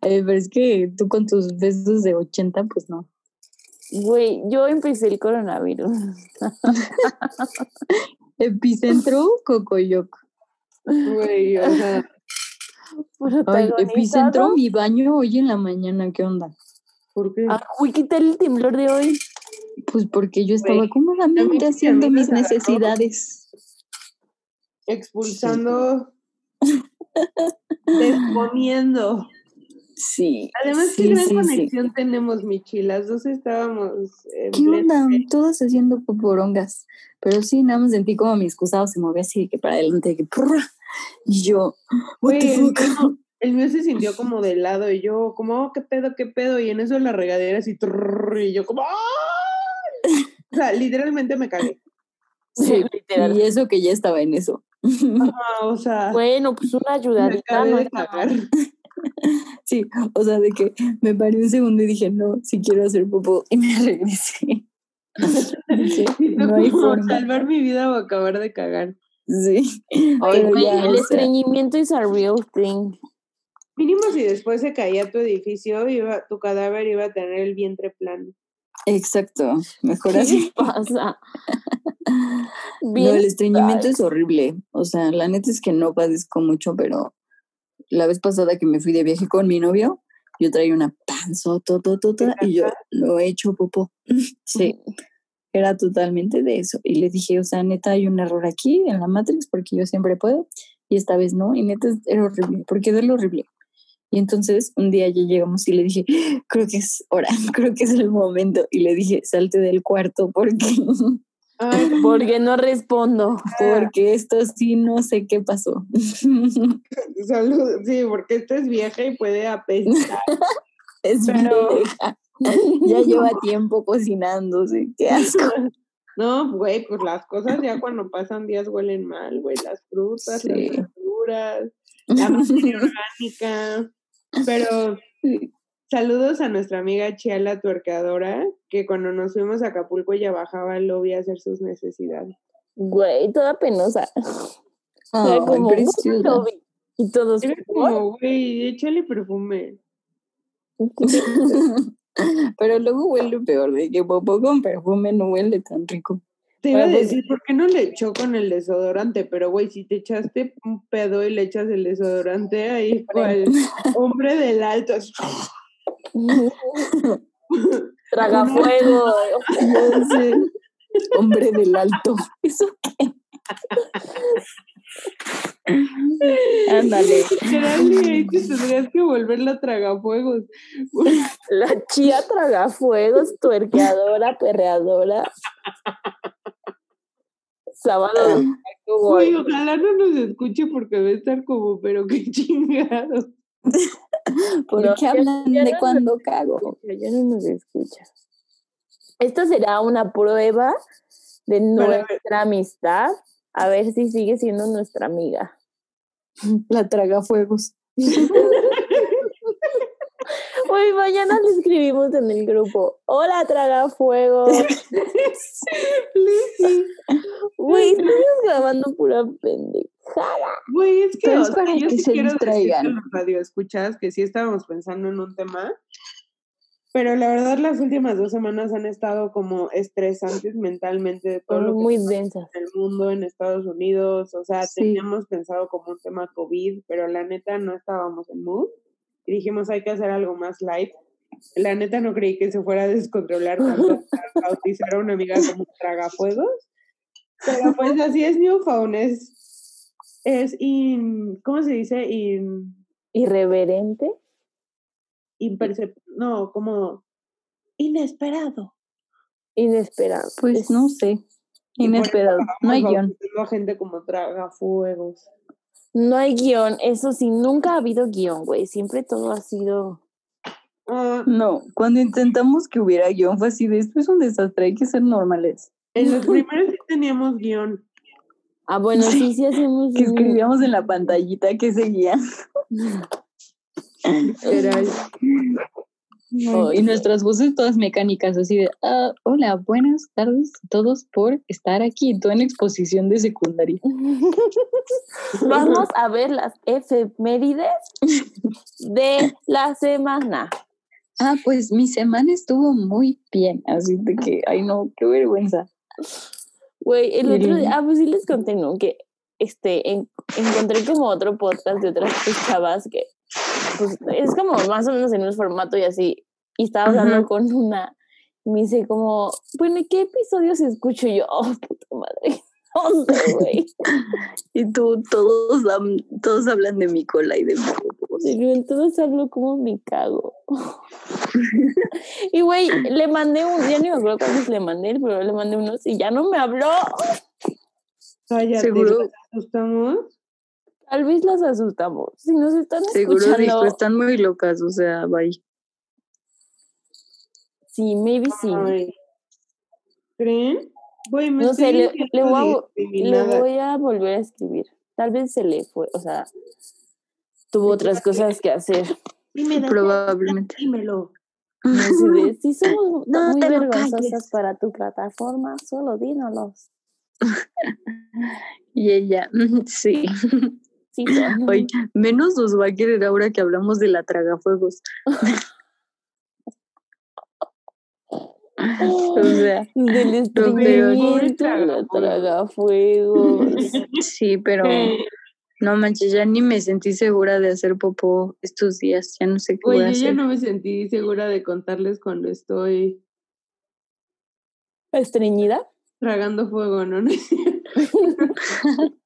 Ay, pero es que tú con tus besos de 80, pues no. Güey, yo empecé el coronavirus. Epicentro, Cocoyoc. Güey, o sea. Ay, epicentro, mi baño hoy en la mañana, ¿qué onda? ¿Por qué? Ah, uy, ¿qué tal el temblor de hoy? Pues porque yo estaba Güey, cómodamente haciendo mis necesidades. Expulsando. Desponiendo. Sí. Además, sí, qué gran sí, sí. conexión tenemos, Michi. Las dos estábamos. en ¿Qué pleno- onda? Todas haciendo poporongas. Pero sí, nada más sentí como mi excusado se movía así de que para adelante, de que. Y yo, what the el, mío, el mío se sintió como de lado y yo, como, oh, qué pedo, qué pedo. Y en eso la regadera así, trrr, y yo, como, ¡ay! O sea, literalmente me cagué. Sí, literal. y eso que ya estaba en eso. Ah, o sea, Bueno, pues una me ayudadita acabé no de cagar. Sí, o sea, de que me paré un segundo y dije, no, si quiero hacer popó, y me regresé. Dije, no hay forma. salvar mi vida o acabar de cagar. Sí. Ay, Pero güey, ya, el o sea, estreñimiento is a real thing. Mínimo si después se caía tu edificio, iba, tu cadáver iba a tener el vientre plano. Exacto, mejor ¿Qué así. pasa? No, el estreñimiento es horrible. O sea, la neta es que no padezco mucho, pero la vez pasada que me fui de viaje con mi novio, yo traía una panzotototota y yo lo he hecho popó. Sí, era totalmente de eso. Y le dije, o sea, neta, hay un error aquí en la Matrix porque yo siempre puedo y esta vez no. Y neta es- era horrible, porque era horrible. Y entonces un día ya llegamos y le dije, creo que es hora, creo que es el momento. Y le dije, salte del cuarto porque, Ay, porque no respondo. porque esto sí no sé qué pasó. salud. Sí, porque esta es vieja y puede apestar. Es Pero- vieja. Ya lleva tiempo cocinándose. Qué asco. No, güey, pues las cosas ya cuando pasan días huelen mal, güey. Las frutas, Sí. las verduras, la materia orgánica. Pero saludos a nuestra amiga Chiala Tuercadora, que cuando nos fuimos a Acapulco ella bajaba al lobby a hacer sus necesidades. Güey, toda penosa. Ay, Era como. Y todos, Era como, güey, échale perfume. Pero luego huele peor, de que popó con perfume no huele tan rico. Te iba a decir, ¿por qué no le echó con el desodorante? Pero, güey, si te echaste un pedo y le echas el desodorante, ahí cual hombre del alto. Traga fuego. Hombre del alto. ¿Eso qué? Ándale. Literal, tendrías que volverla tragafuegos. La chía traga fuegos, tuerqueadora, perreadora. Sábado. Güey, güey. ojalá no nos escuche porque va a estar como, pero qué chingado. ¿Por No, qué hablan de no cuando cago? Ya no nos escucha. Esta será una prueba de Para nuestra amistad. A ver si sigue siendo nuestra amiga. La traga fuegos. Hoy mañana le escribimos en el grupo. Hola, traga fuego. Güey, estamos grabando pura pendejada. Güey, es que, o es sea, para yo que sí se quiero distraigan. los radioescuchas que sí estábamos pensando en un tema, pero la verdad las últimas dos semanas han estado como estresantes mentalmente de todo lo que Muy densas. en el mundo, en Estados Unidos, o sea, Sí. teníamos pensado como un tema COVID, pero la neta no estábamos en mood y dijimos hay que hacer algo más light. La neta no creí que se fuera a descontrolar tanto bautizar a una amiga como tragafuegos, pero pues así es Newfound, es, es in, ¿cómo se dice? In, Irreverente. impercep- no, como inesperado. Inesperado. Pues Es- no sé. Inesperado. No hay guion. gente como tragafuegos. No hay guion. Eso sí, nunca ha habido guion, güey. Siempre todo ha sido. Ah, No, cuando intentamos que hubiera guion fue así de esto es un desastre, hay que ser normales. En los primeros sí teníamos guion. Ah, bueno, sí, sí hacemos. Que un- escribíamos en la pantallita que seguía. Literal. y nuestras voces todas mecánicas, así de, "Ah, hola, buenas tardes a todos por estar aquí, tú en exposición de secundaria. Vamos a ver las efemérides de la semana. Ah, pues mi semana estuvo muy bien, así de que, ay no, qué vergüenza. Güey, el otro día, ah, pues sí les conté, ¿no? Que este, en- encontré como otro podcast de otras chavas que, pues, es como más o menos en un formato y así. Y estaba hablando con una, y me dice como, bueno, ¿y qué episodios escucho Y yo? Oh, puta madre. No sé, güey. Y tú, todos, todos hablan de mi cola y de mi. Pero en todos hablo como me cago. y güey, le mandé un, ya ni me acuerdo cuántos le mandé, pero le mandé unos y ya no me habló. Cállate, Seguro. ¿nos asustamos? Tal vez las asustamos. Si nos están Seguro escuchando. dijo, están muy locas, o sea, bye. Sí, maybe sí. Ay. ¿Creen? Güey, me No sé, le, voy a, le discriminada. voy a volver a escribir. Tal vez se le fue, o sea, tuvo otras cosas que hacer. Dime, Daniela, Probablemente. Dímelo. Si somos No muy vergonzosas para tu plataforma, solo dínolos. Y ella, "Mm, sí. Sí. Oye, menos nos va a querer ahora que hablamos de la tragafuegos. O sea, Del estreñimiento, la tragafuegos. sí, pero no manches, ya ni me sentí segura de hacer popó estos días. Ya no sé qué voy Güey, a yo ya hacer. no me sentí segura de contarles cuando estoy ¿Estreñida? tragando fuego, ¿no?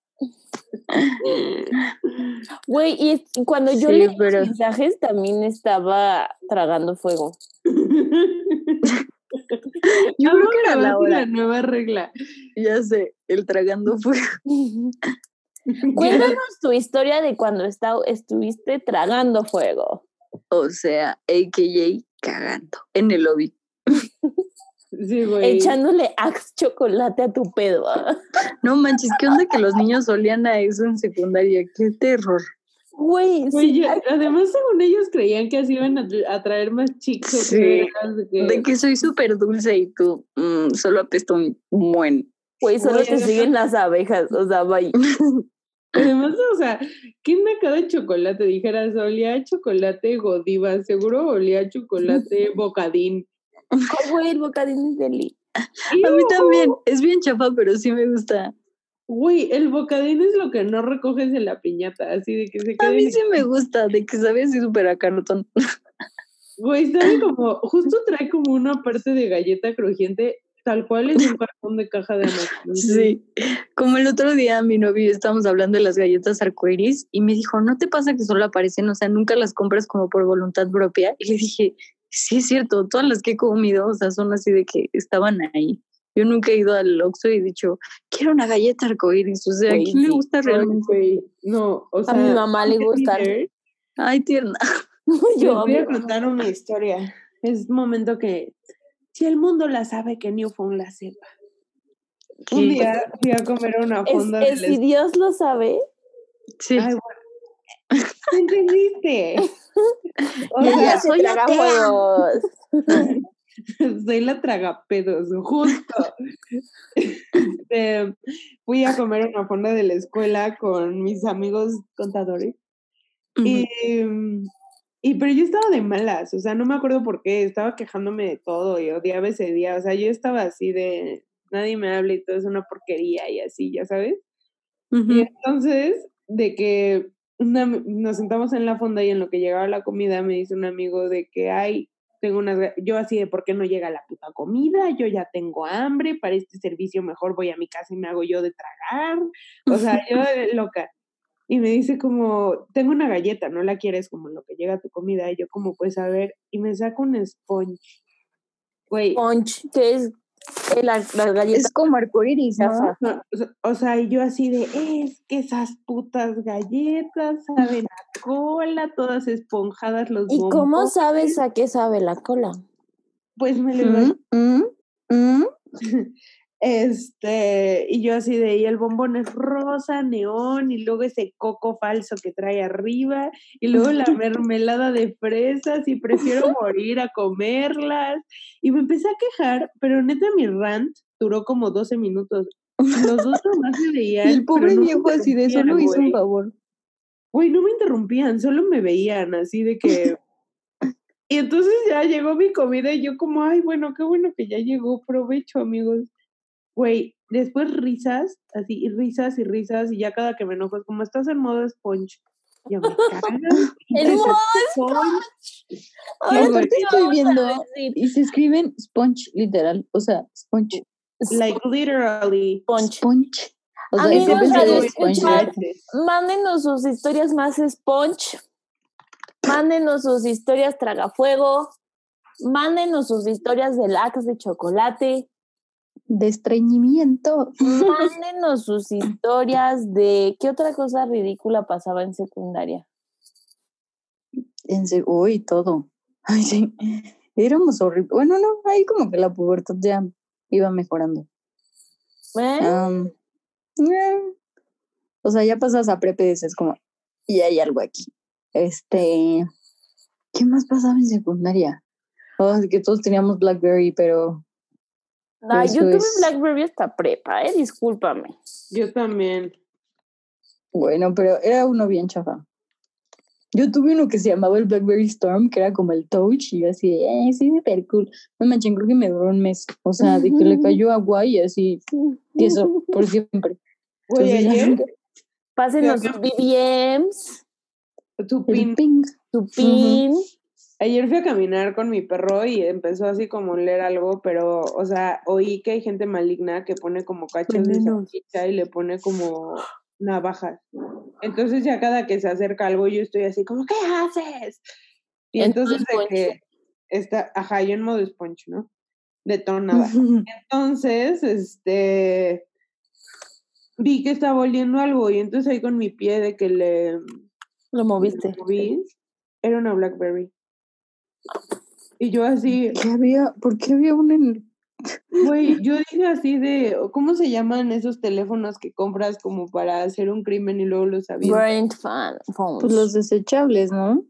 Güey, y cuando yo Sí, leí pero- los mensajes también estaba tragando fuego. Yo creo que era la ser hora. la nueva regla. Ya sé, el tragando fuego. Cuéntanos tu historia de cuando esta- estuviste tragando fuego. O sea, AKJ cagando en el lobby. Sí, güey. Echándole axe chocolate a tu pedo. No manches, ¿qué onda que los niños olían a eso en secundaria? ¡Qué terror! Güey, Güey, sí, ya- además, según ellos creían que así iban a, tra- a traer más chicos. Sí, De que soy súper dulce y tú mm, solo apesto un buen. güey, solo Güey, te siguen las abejas. O sea, bye. Además, o sea, ¿quién acá de chocolate? Dijeras, olía a chocolate Godiva, seguro olía a chocolate Bocadín. Güey, el bocadín es deli. A mí también, es bien chafa, pero sí me gusta. Güey, el Bocadín es lo que no recoges en la piñata, así de que se A quede. mí sí me gusta, de que sabe así súper a cartón. Güey, sabe como, justo trae como una parte de galleta crujiente, tal cual es un cartón de caja de Amazon. Sí, como el otro día mi novio y yo estábamos hablando de las galletas arcoiris y me dijo, ¿no te pasa que solo aparecen? O sea, nunca las compras como por voluntad propia. Y le dije, sí es cierto, todas las que he comido, o sea, son así de que estaban ahí. Yo nunca he ido al Oxxo y he dicho, quiero una galleta arcoiris. O sea, ¿a quién le gusta realmente? No, o sea. A mi mamá le gusta. Ay, tierna. Les Yo, voy a contar una historia. Es momento que, si el mundo la sabe, que Newfound la sepa. Un día fui a comer una es, fonda es del si Dios lo sabe. Sí. Ay, bueno. ¿Qué entendiste? O Y sea, soy traga atea. fuegos. soy la tragapedos, justo. Este, fui a comer una fonda de la escuela con mis amigos contadores. Y, y pero yo estaba de malas, o sea, no me acuerdo por qué, estaba quejándome de todo y odiaba ese día, o sea, yo estaba así de nadie me habla y todo es una porquería y así, ya sabes. Y entonces, de que una- nos sentamos en la fonda y en lo que llegaba la comida me dice un amigo de que, ay, tengo unas, yo así de, ¿por qué no llega la puta comida? Yo ya tengo hambre, para este servicio mejor voy a mi casa y me hago yo de tragar. O sea, yo loca. Y me dice como, tengo una galleta, ¿no la quieres como en lo que llega a tu comida? Y yo como, pues a ver, y me saca un sponge. Güey, Punch, que es la, la galleta Es como arcoiris, ¿no? No, o sea- y yo así de, es que esas putas galletas saben a cola, todas esponjadas los ¿Y cómo bombones". sabes a qué sabe la cola? Pues me lo Mm, mm, mm. Este, y yo así de, y el bombón es rosa, neón, y luego ese coco falso que trae arriba, y luego la mermelada de fresas, y prefiero morir a comerlas. Y me empecé a quejar, pero neta mi rant duró como 12 minutos. Los dos nomás me veían. Y el pobre no viejo así de solo hizo un favor. Güey, no me interrumpían, solo me veían así de que... Y entonces ya llegó mi comida y yo como, ay, bueno, qué bueno que ya llegó, provecho, amigos. Güey, después risas, así, y risas y risas, y ya cada que me enojo es como, estás en modo sponge. Ya me cagas. ¡El modo sponge. Y Ay, aparte güey. estoy viendo y se escriben sponge literal, o sea, sponge, Like, literally. Punch. sponge. O sea, Amigos, sponge. escuchar. de- Mándenos sus historias más sponge. Mándenos sus historias tragafuego. Mándenos sus historias de lax de chocolate. De estreñimiento. Mándenos sus historias de qué otra cosa ridícula pasaba en secundaria. En Uy, todo. Ay, sí. Éramos horribles. Bueno, no, ahí como que la pubertad ya iba mejorando. ¿Eh? Eh, O sea, ya pasas a prepe y dices como, y hay algo aquí. Este, ¿qué más pasaba en secundaria? Oh, es que todos teníamos Blackberry, pero Ay, eso yo tuve es- Blackberry hasta prepa, eh, discúlpame. Yo también. bueno, pero era uno bien chafa. Yo tuve uno que se llamaba el Blackberry Storm, que era como el touch, y yo así, eh, sí, súper cool. No manches, creo que me duró un mes. O sea, de que le cayó agua y así, tieso, por siempre. Entonces, ayer Pásenos sus BBMs, tu pin. ping. su pin. Ayer fui a caminar con mi perro y empezó así como a oler algo, pero, o sea, oí que hay gente maligna que pone como cachos de salchicha y le pone como navajas. Entonces ya cada que se acerca algo yo estoy así como, ¿qué haces? Y entonces de que está, ajá, yo en modo sponge, ¿no? Detonada. Entonces, este, vi que estaba oliendo algo y entonces ahí con mi pie de que le Lo moviste. moví, era una Blackberry. Y yo así, ¿Qué había? ¿Por qué había uno en güey, yo dije así de, ¿cómo se llaman esos teléfonos que compras como para hacer un crimen y luego los avientas? Brain fan, phones. Pues los desechables, ¿no?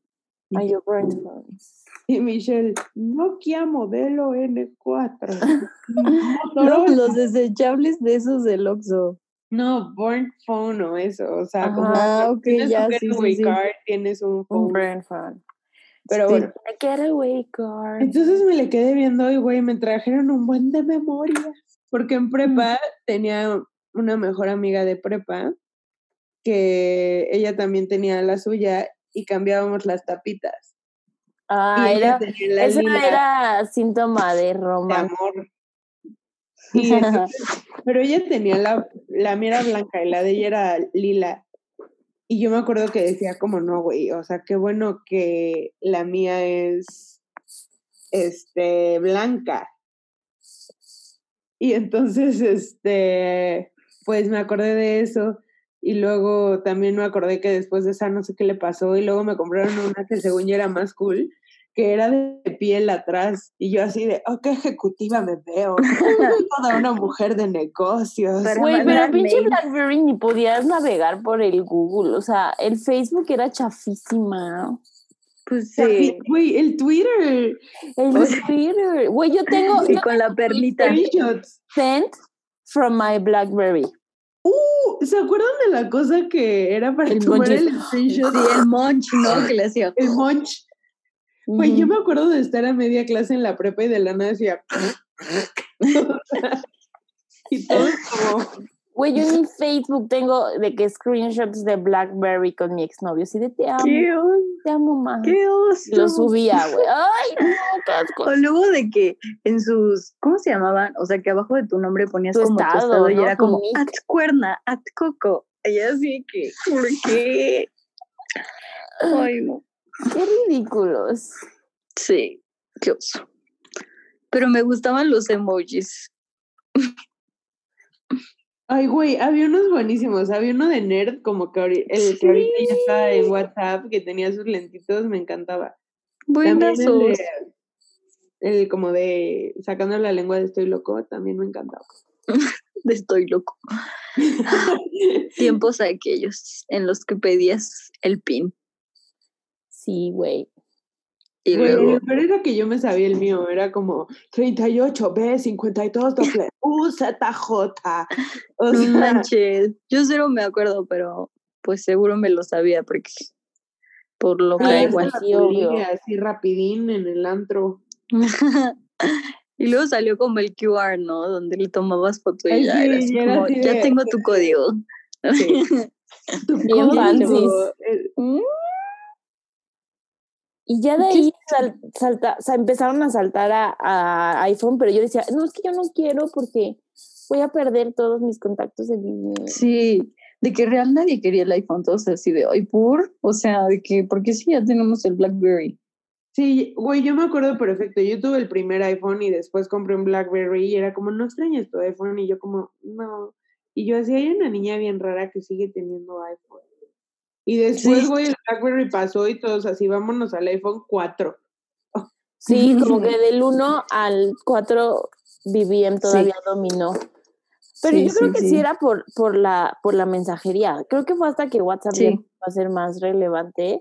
Ay, yo brain phones. Y Michelle, Nokia modelo N4. No, los desechables de esos del Oxxo. No, Born Phone o eso, o sea, como Ah, que ok, tienes ya, un sí, sí, card, tienes un Un phone. Pero Sí. bueno, entonces me le quedé viendo y güey, me trajeron un buen de memoria. Porque en prepa tenía una mejor amiga de prepa que ella también tenía la suya y cambiábamos las tapitas. Ah, era, eso era síntoma de de romance. amor. Y entonces- pero ella tenía la, la mía era blanca y la de ella era lila. Y yo me acuerdo que decía como, no, güey, o sea, qué bueno que la mía es, este, blanca. Y entonces, este, pues me acordé de eso. Y luego también me acordé que después de esa no sé qué le pasó. Y luego me compraron una que según yo era más cool, que era de piel atrás. Y yo así de, oh, qué ejecutiva me veo. Toda una mujer de negocios. Güey, pero pinche. Blackberry ni podías navegar por el Google. O sea, el Facebook era chafísima. Pues Chafi- Güey, el Twitter. El Twitter. Güey, yo tengo Y yo con la perlita. Sent from my Blackberry. Uh, ¿se acuerdan de la cosa que era para El tomar monchis. el screenshot? Sí, el munch, ¿no? Que le hacía. El munch. Güey, yo Ujú. me acuerdo de estar a media clase en la prepa y de la nada decía. y todo como. Güey, yo en mi Facebook tengo de que screenshots de Blackberry con mi exnovio. Así de te amo, ¡Qué te amo más. ¡Qué oso! Lo subía, güey. Ay, no, qué asco. O luego de que en sus, ¿cómo se llamaban? O sea, que abajo de tu nombre ponías Tu como tu estado, estado y era Tu como nick. at cuerna, at coco. Y así que, ¿por qué? Ay, no. Qué ridículos. Sí, qué oso. Pero me gustaban los emojis. Ay, güey, había unos buenísimos. Había uno de nerd, como que ahori- el que ahorita ya está en WhatsApp, que tenía sus lentitos, me encantaba. También el, de- el como de sacando la lengua de estoy loco, también me encantaba. Estoy loco. Tiempos aquellos en los que pedías el pin. Sí, güey. Y Güey, luego, lo peor era que yo me sabía el mío, era como 38 B 52 doble U Z J. O sea, manches. Yo cero me acuerdo, pero pues seguro me lo sabía porque por lo que Ah, ahí igual. así rapidín en el antro. y luego salió como el QR, ¿no? Donde le tomabas foto y Ay, ya sí, era así y era como, ya de- tengo tu código. Sí. Tu código, Y ya de ¿Qué ahí sal- salta, o sea, empezaron a saltar a, a iPhone, pero yo decía, no, es que yo no quiero porque voy a perder todos mis contactos de video. Sí, de que real nadie quería el iPhone, todos así de, ay, por, o sea, de que, porque sí, ya tenemos el BlackBerry. Sí, güey, yo me acuerdo perfecto. Yo tuve el primer iPhone y después compré un BlackBerry y era como, no extrañas tu iPhone. Y yo como, no. Y yo así, hay una niña bien rara que sigue teniendo iPhone. Y después, Sí. güey, el BlackBerry pasó y todos así, vámonos al iPhone 4. Sí, como que del 1 al 4 BBM todavía dominó. Pero Sí, yo creo que sí. era por, por, la, por la mensajería. Creo que fue hasta que WhatsApp empezó a ser más relevante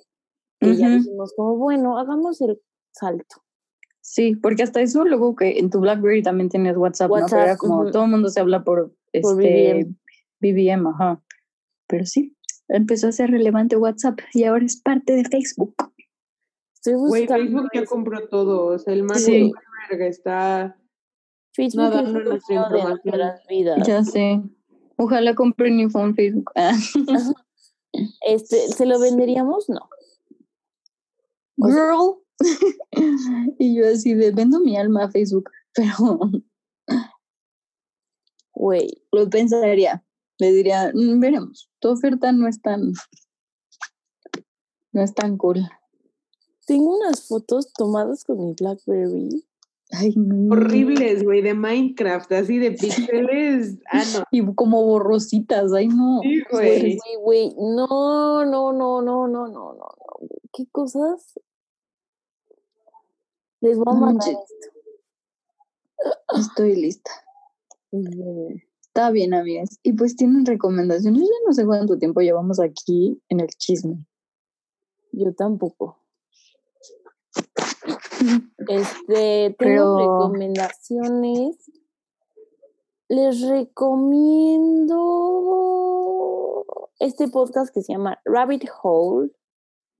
que ya dijimos como, bueno, hagamos el salto. Sí, porque hasta eso luego que en tu BlackBerry también tienes WhatsApp, ¿no? Pero era como todo el mundo se habla por, este, BBM. BBM, ajá. Pero sí, empezó a ser relevante WhatsApp y ahora es parte de Facebook. Estoy Güey, Facebook ya compró todo. O sea, el Mark Sí. Está... Facebook no dando el nuestra dueño de información. nuestras vidas. Ya sé. Ojalá compre un iPhone Facebook. Ah. Este, ¿Se lo venderíamos? No. O sea- Girl. y yo así de vendo mi alma a Facebook, pero Güey, lo pensaría le diría, mm, veremos, tu oferta no es tan, no es tan cool. Tengo unas fotos tomadas con mi Blackberry. Ay, no. Horribles, güey, de Minecraft, así de píxeles. Ah, no. Y como borrositas, ay, no. Sí, güey. Güey, no, no, no, no, no, no, no. ¿Qué cosas? Les voy a mandar esto. Estoy lista. Está bien, amigas. Y pues tienen recomendaciones. Yo no sé cuánto tiempo llevamos aquí en el chisme. Yo tampoco. Este, tengo Pero- recomendaciones. Les recomiendo este podcast que se llama Rabbit Hole.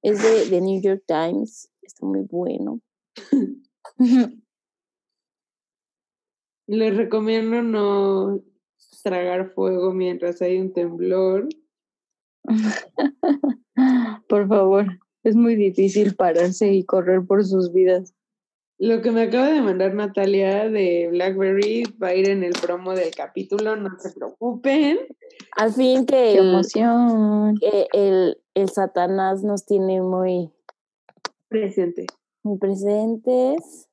Es de The New York Times. Está muy bueno. Les recomiendo no tragar fuego mientras hay un temblor. Por favor, es muy difícil pararse y correr por sus vidas. Lo que me acaba de mandar Natalia de Blackberry va a ir en el promo del capítulo, no se preocupen. Al fin que ¡Qué el, emoción! que el, el Satanás nos tiene muy, Presente. muy presentes.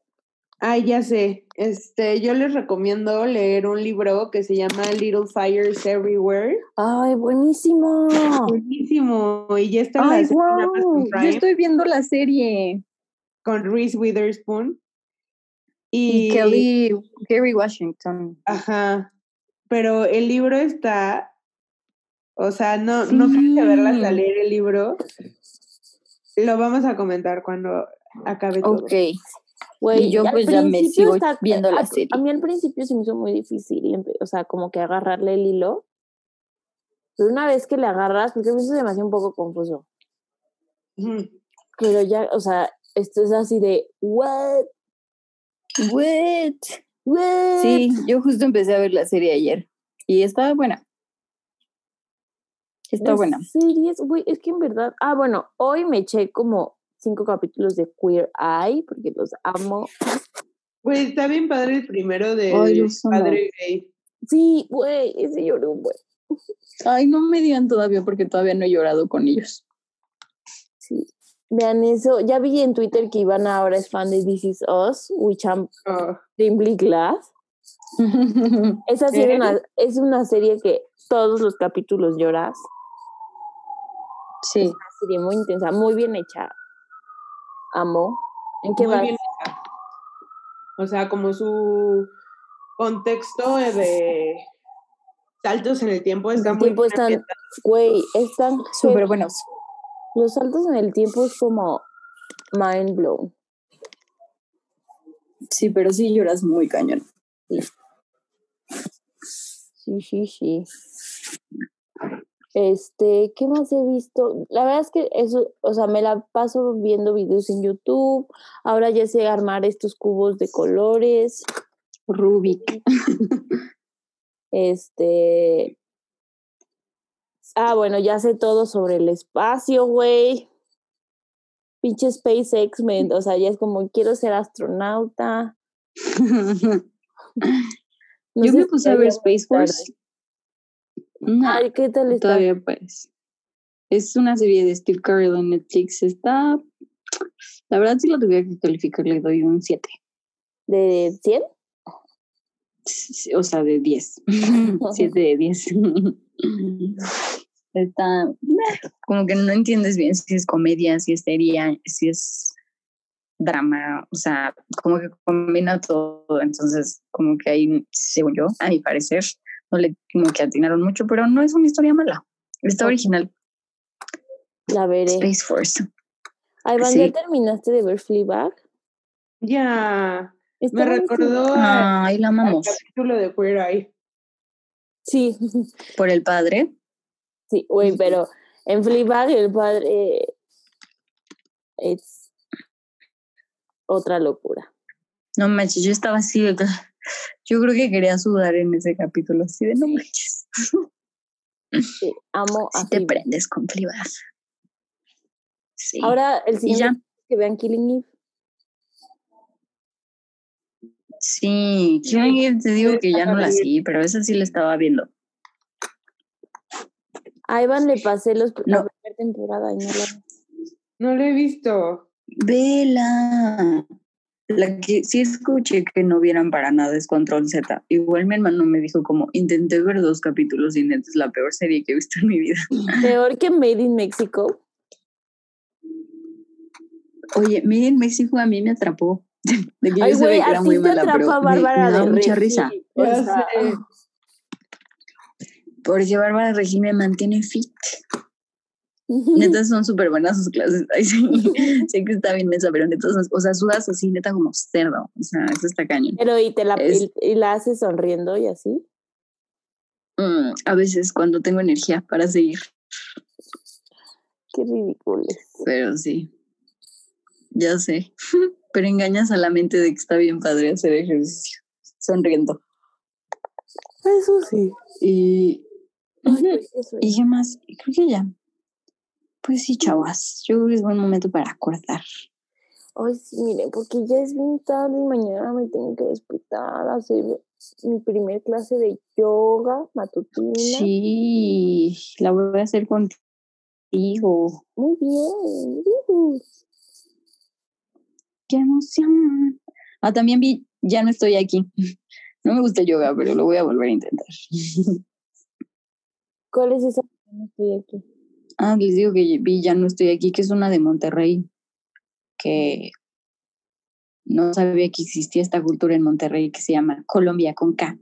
Ay, ya sé. Este, yo les recomiendo leer un libro que se llama Little Fires Everywhere. ¡Ay, buenísimo! Buenísimo. Y ya está la ¡Ay, Amazon wow! Yo estoy viendo la serie. con Reese Witherspoon. Y Y, Kelly, Kerry Washington. Ajá. Pero el libro está. O sea, no, no tienes que verlas a Sí. leer el libro. Lo vamos a comentar cuando acabe todo. Ok. Güey, Y yo, pues, ya me sigo viendo la a- serie. A mí al principio se me hizo muy difícil, o sea, como que agarrarle el hilo. Pero una vez que le agarras, porque a mí se me hacía un poco confuso. Pero ya, o sea, esto es así de, ¿what? What? ¿What? Sí, yo justo empecé a ver la serie ayer. Y estaba buena. Está buena. Series, güey, es que en verdad. Ah, bueno, hoy me eché como cinco capítulos de Queer Eye, porque los amo. Güey, está bien padre el primero de Ay, padre gay. Sí, güey, ese lloré un buen. Ay, no me digan todavía porque todavía no he llorado con ellos. Sí. Vean eso. Ya vi en Twitter que Ivana ahora es fan de This Is Us, which I'm Oh, extremely glad. Esa era una, es una serie que todos los capítulos lloras. sí. Una serie muy intensa, muy bien hecha. Amo. ¿En qué muy vas? bien. O sea, como su contexto de saltos en el tiempo está El muy tiempo están, güey, están Súper buenos. Los saltos en el tiempo es como mind blown. Sí, pero sí lloras muy cañón. Sí, sí, sí. Este, ¿qué más he visto? La verdad es que eso, o sea, me la paso viendo videos en YouTube. Ahora ya sé armar estos cubos de colores. Rubik. Este. Ah, bueno, ya sé todo sobre el espacio, güey. Pinche SpaceX, me, o sea, ya es como quiero ser astronauta. No Yo me puse a ver Space Force tarde. No, Ay, ¿qué tal está? todavía pues. Es una serie de Steve Carell en Netflix. Está. La verdad, si lo tuviera que calificar, le doy un 7. ¿De 100? O sea, de 10. 7 de 10. Está. Como que no entiendes bien si es comedia, si es seria, si es drama. O sea, como que combina todo. Entonces, como que ahí, según yo, a mi parecer, no le como que atinaron mucho, pero no es una historia mala. Está original. La veré. Space Force. Ay, Van, sí. ¿ya terminaste de ver Fleabag? Ya. Está Me recordó al, Ay, la al amamos. capítulo de Queer Eye. Sí, Por el padre. sí, güey, pero en Fleabag el padre es otra locura. No manches, yo estaba así de Yo creo que quería sudar en ese capítulo, así de no manches. Sí, amo a Si te prendes con Fleabag. Sí. Ahora el siguiente que vean Killing Eve. Sí, Killing Eve, te digo que ya no la seguí, pero esa sí la estaba viendo. A Iván le pasé los, la No. primera temporada y no la No lo he visto. Vela. La que sí escuché que no vieran para nada es Control Z. Igual mi hermano me dijo como, intenté ver dos capítulos y neta es la peor serie que he visto en mi vida. Peor que Made in Mexico. Oye, miren, México a mí me atrapó. De que Ay, güey, así muy te mala, atrapa me- Bárbara me, daba de mucha risa. O sea. Porque Bárbara Regil me mantiene fit. Neta son súper buenas sus clases. Ay, sí. sé que está bien esa, pero neta, o sea, sudas así, neta, como cerdo. O sea, eso está cañón. Pero y te la Es- y, la hace sonriendo y así. Mm, a veces cuando tengo energía para seguir, Qué ridículo. pero sí. Ya sé. Pero engañas a la mente de que está bien padre hacer ejercicio. Sonriendo. Eso sí. Y. Ay, eso ¿Y qué más? Creo que ya. Pues sí, chavas. Yo creo que es buen momento para acordar. Ay, sí, miren, porque ya es bien tarde y mañana me tengo que despertar a hacer mi primer clase de yoga matutina. Sí, la voy a hacer contigo. Muy bien. ¡Qué emoción! Ah, también vi, ya no estoy aquí. No me gusta el yoga, pero lo voy a volver a intentar. ¿Cuál es esa? No estoy aquí. Ah, les digo que vi, ya no estoy aquí, que es una de Monterrey, que no sabía que existía esta cultura en Monterrey que se llama Colombia con K,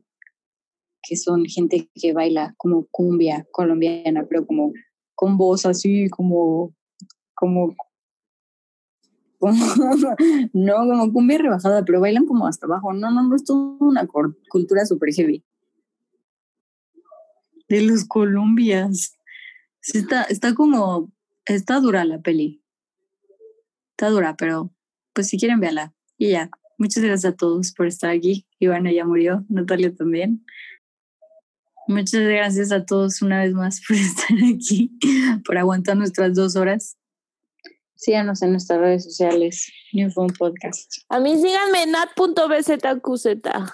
que son gente que baila como cumbia colombiana, pero como con voz así, como, como, no, como cumbia rebajada, pero bailan como hasta abajo. No, no, no, es una cultura super heavy. De los Colombias. Sí, está, está como, está dura la peli. Está dura, pero pues si quieren, véala. Y ya. Muchas gracias a todos por estar aquí. Ivana ya murió, Natalia también. Muchas gracias a todos una vez más por estar aquí, por aguantar nuestras dos horas. Síganos en nuestras redes sociales, New Phone Podcast. A mí síganme en nat.bzqz.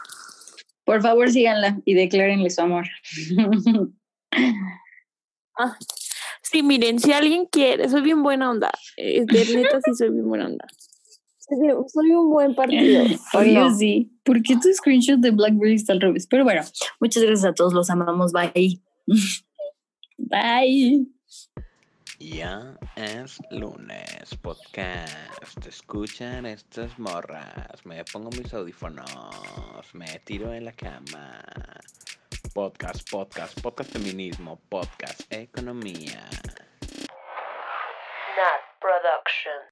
Por favor, síganla y declárenle su amor. Ah, sí, miren, si alguien quiere, soy bien buena onda. Eh, De neta, sí soy bien buena onda. Soy, un buen partido. ¿o Oye, no? sí. ¿Por qué tu screenshot de Blackberry está al revés? Pero bueno, muchas gracias a todos, los amamos. Bye. Bye. Ya es lunes, podcast. Escuchan estas morras. Me pongo mis audífonos. Me tiro en la cama. Podcast, podcast, podcast feminismo, podcast economía. Nat Production.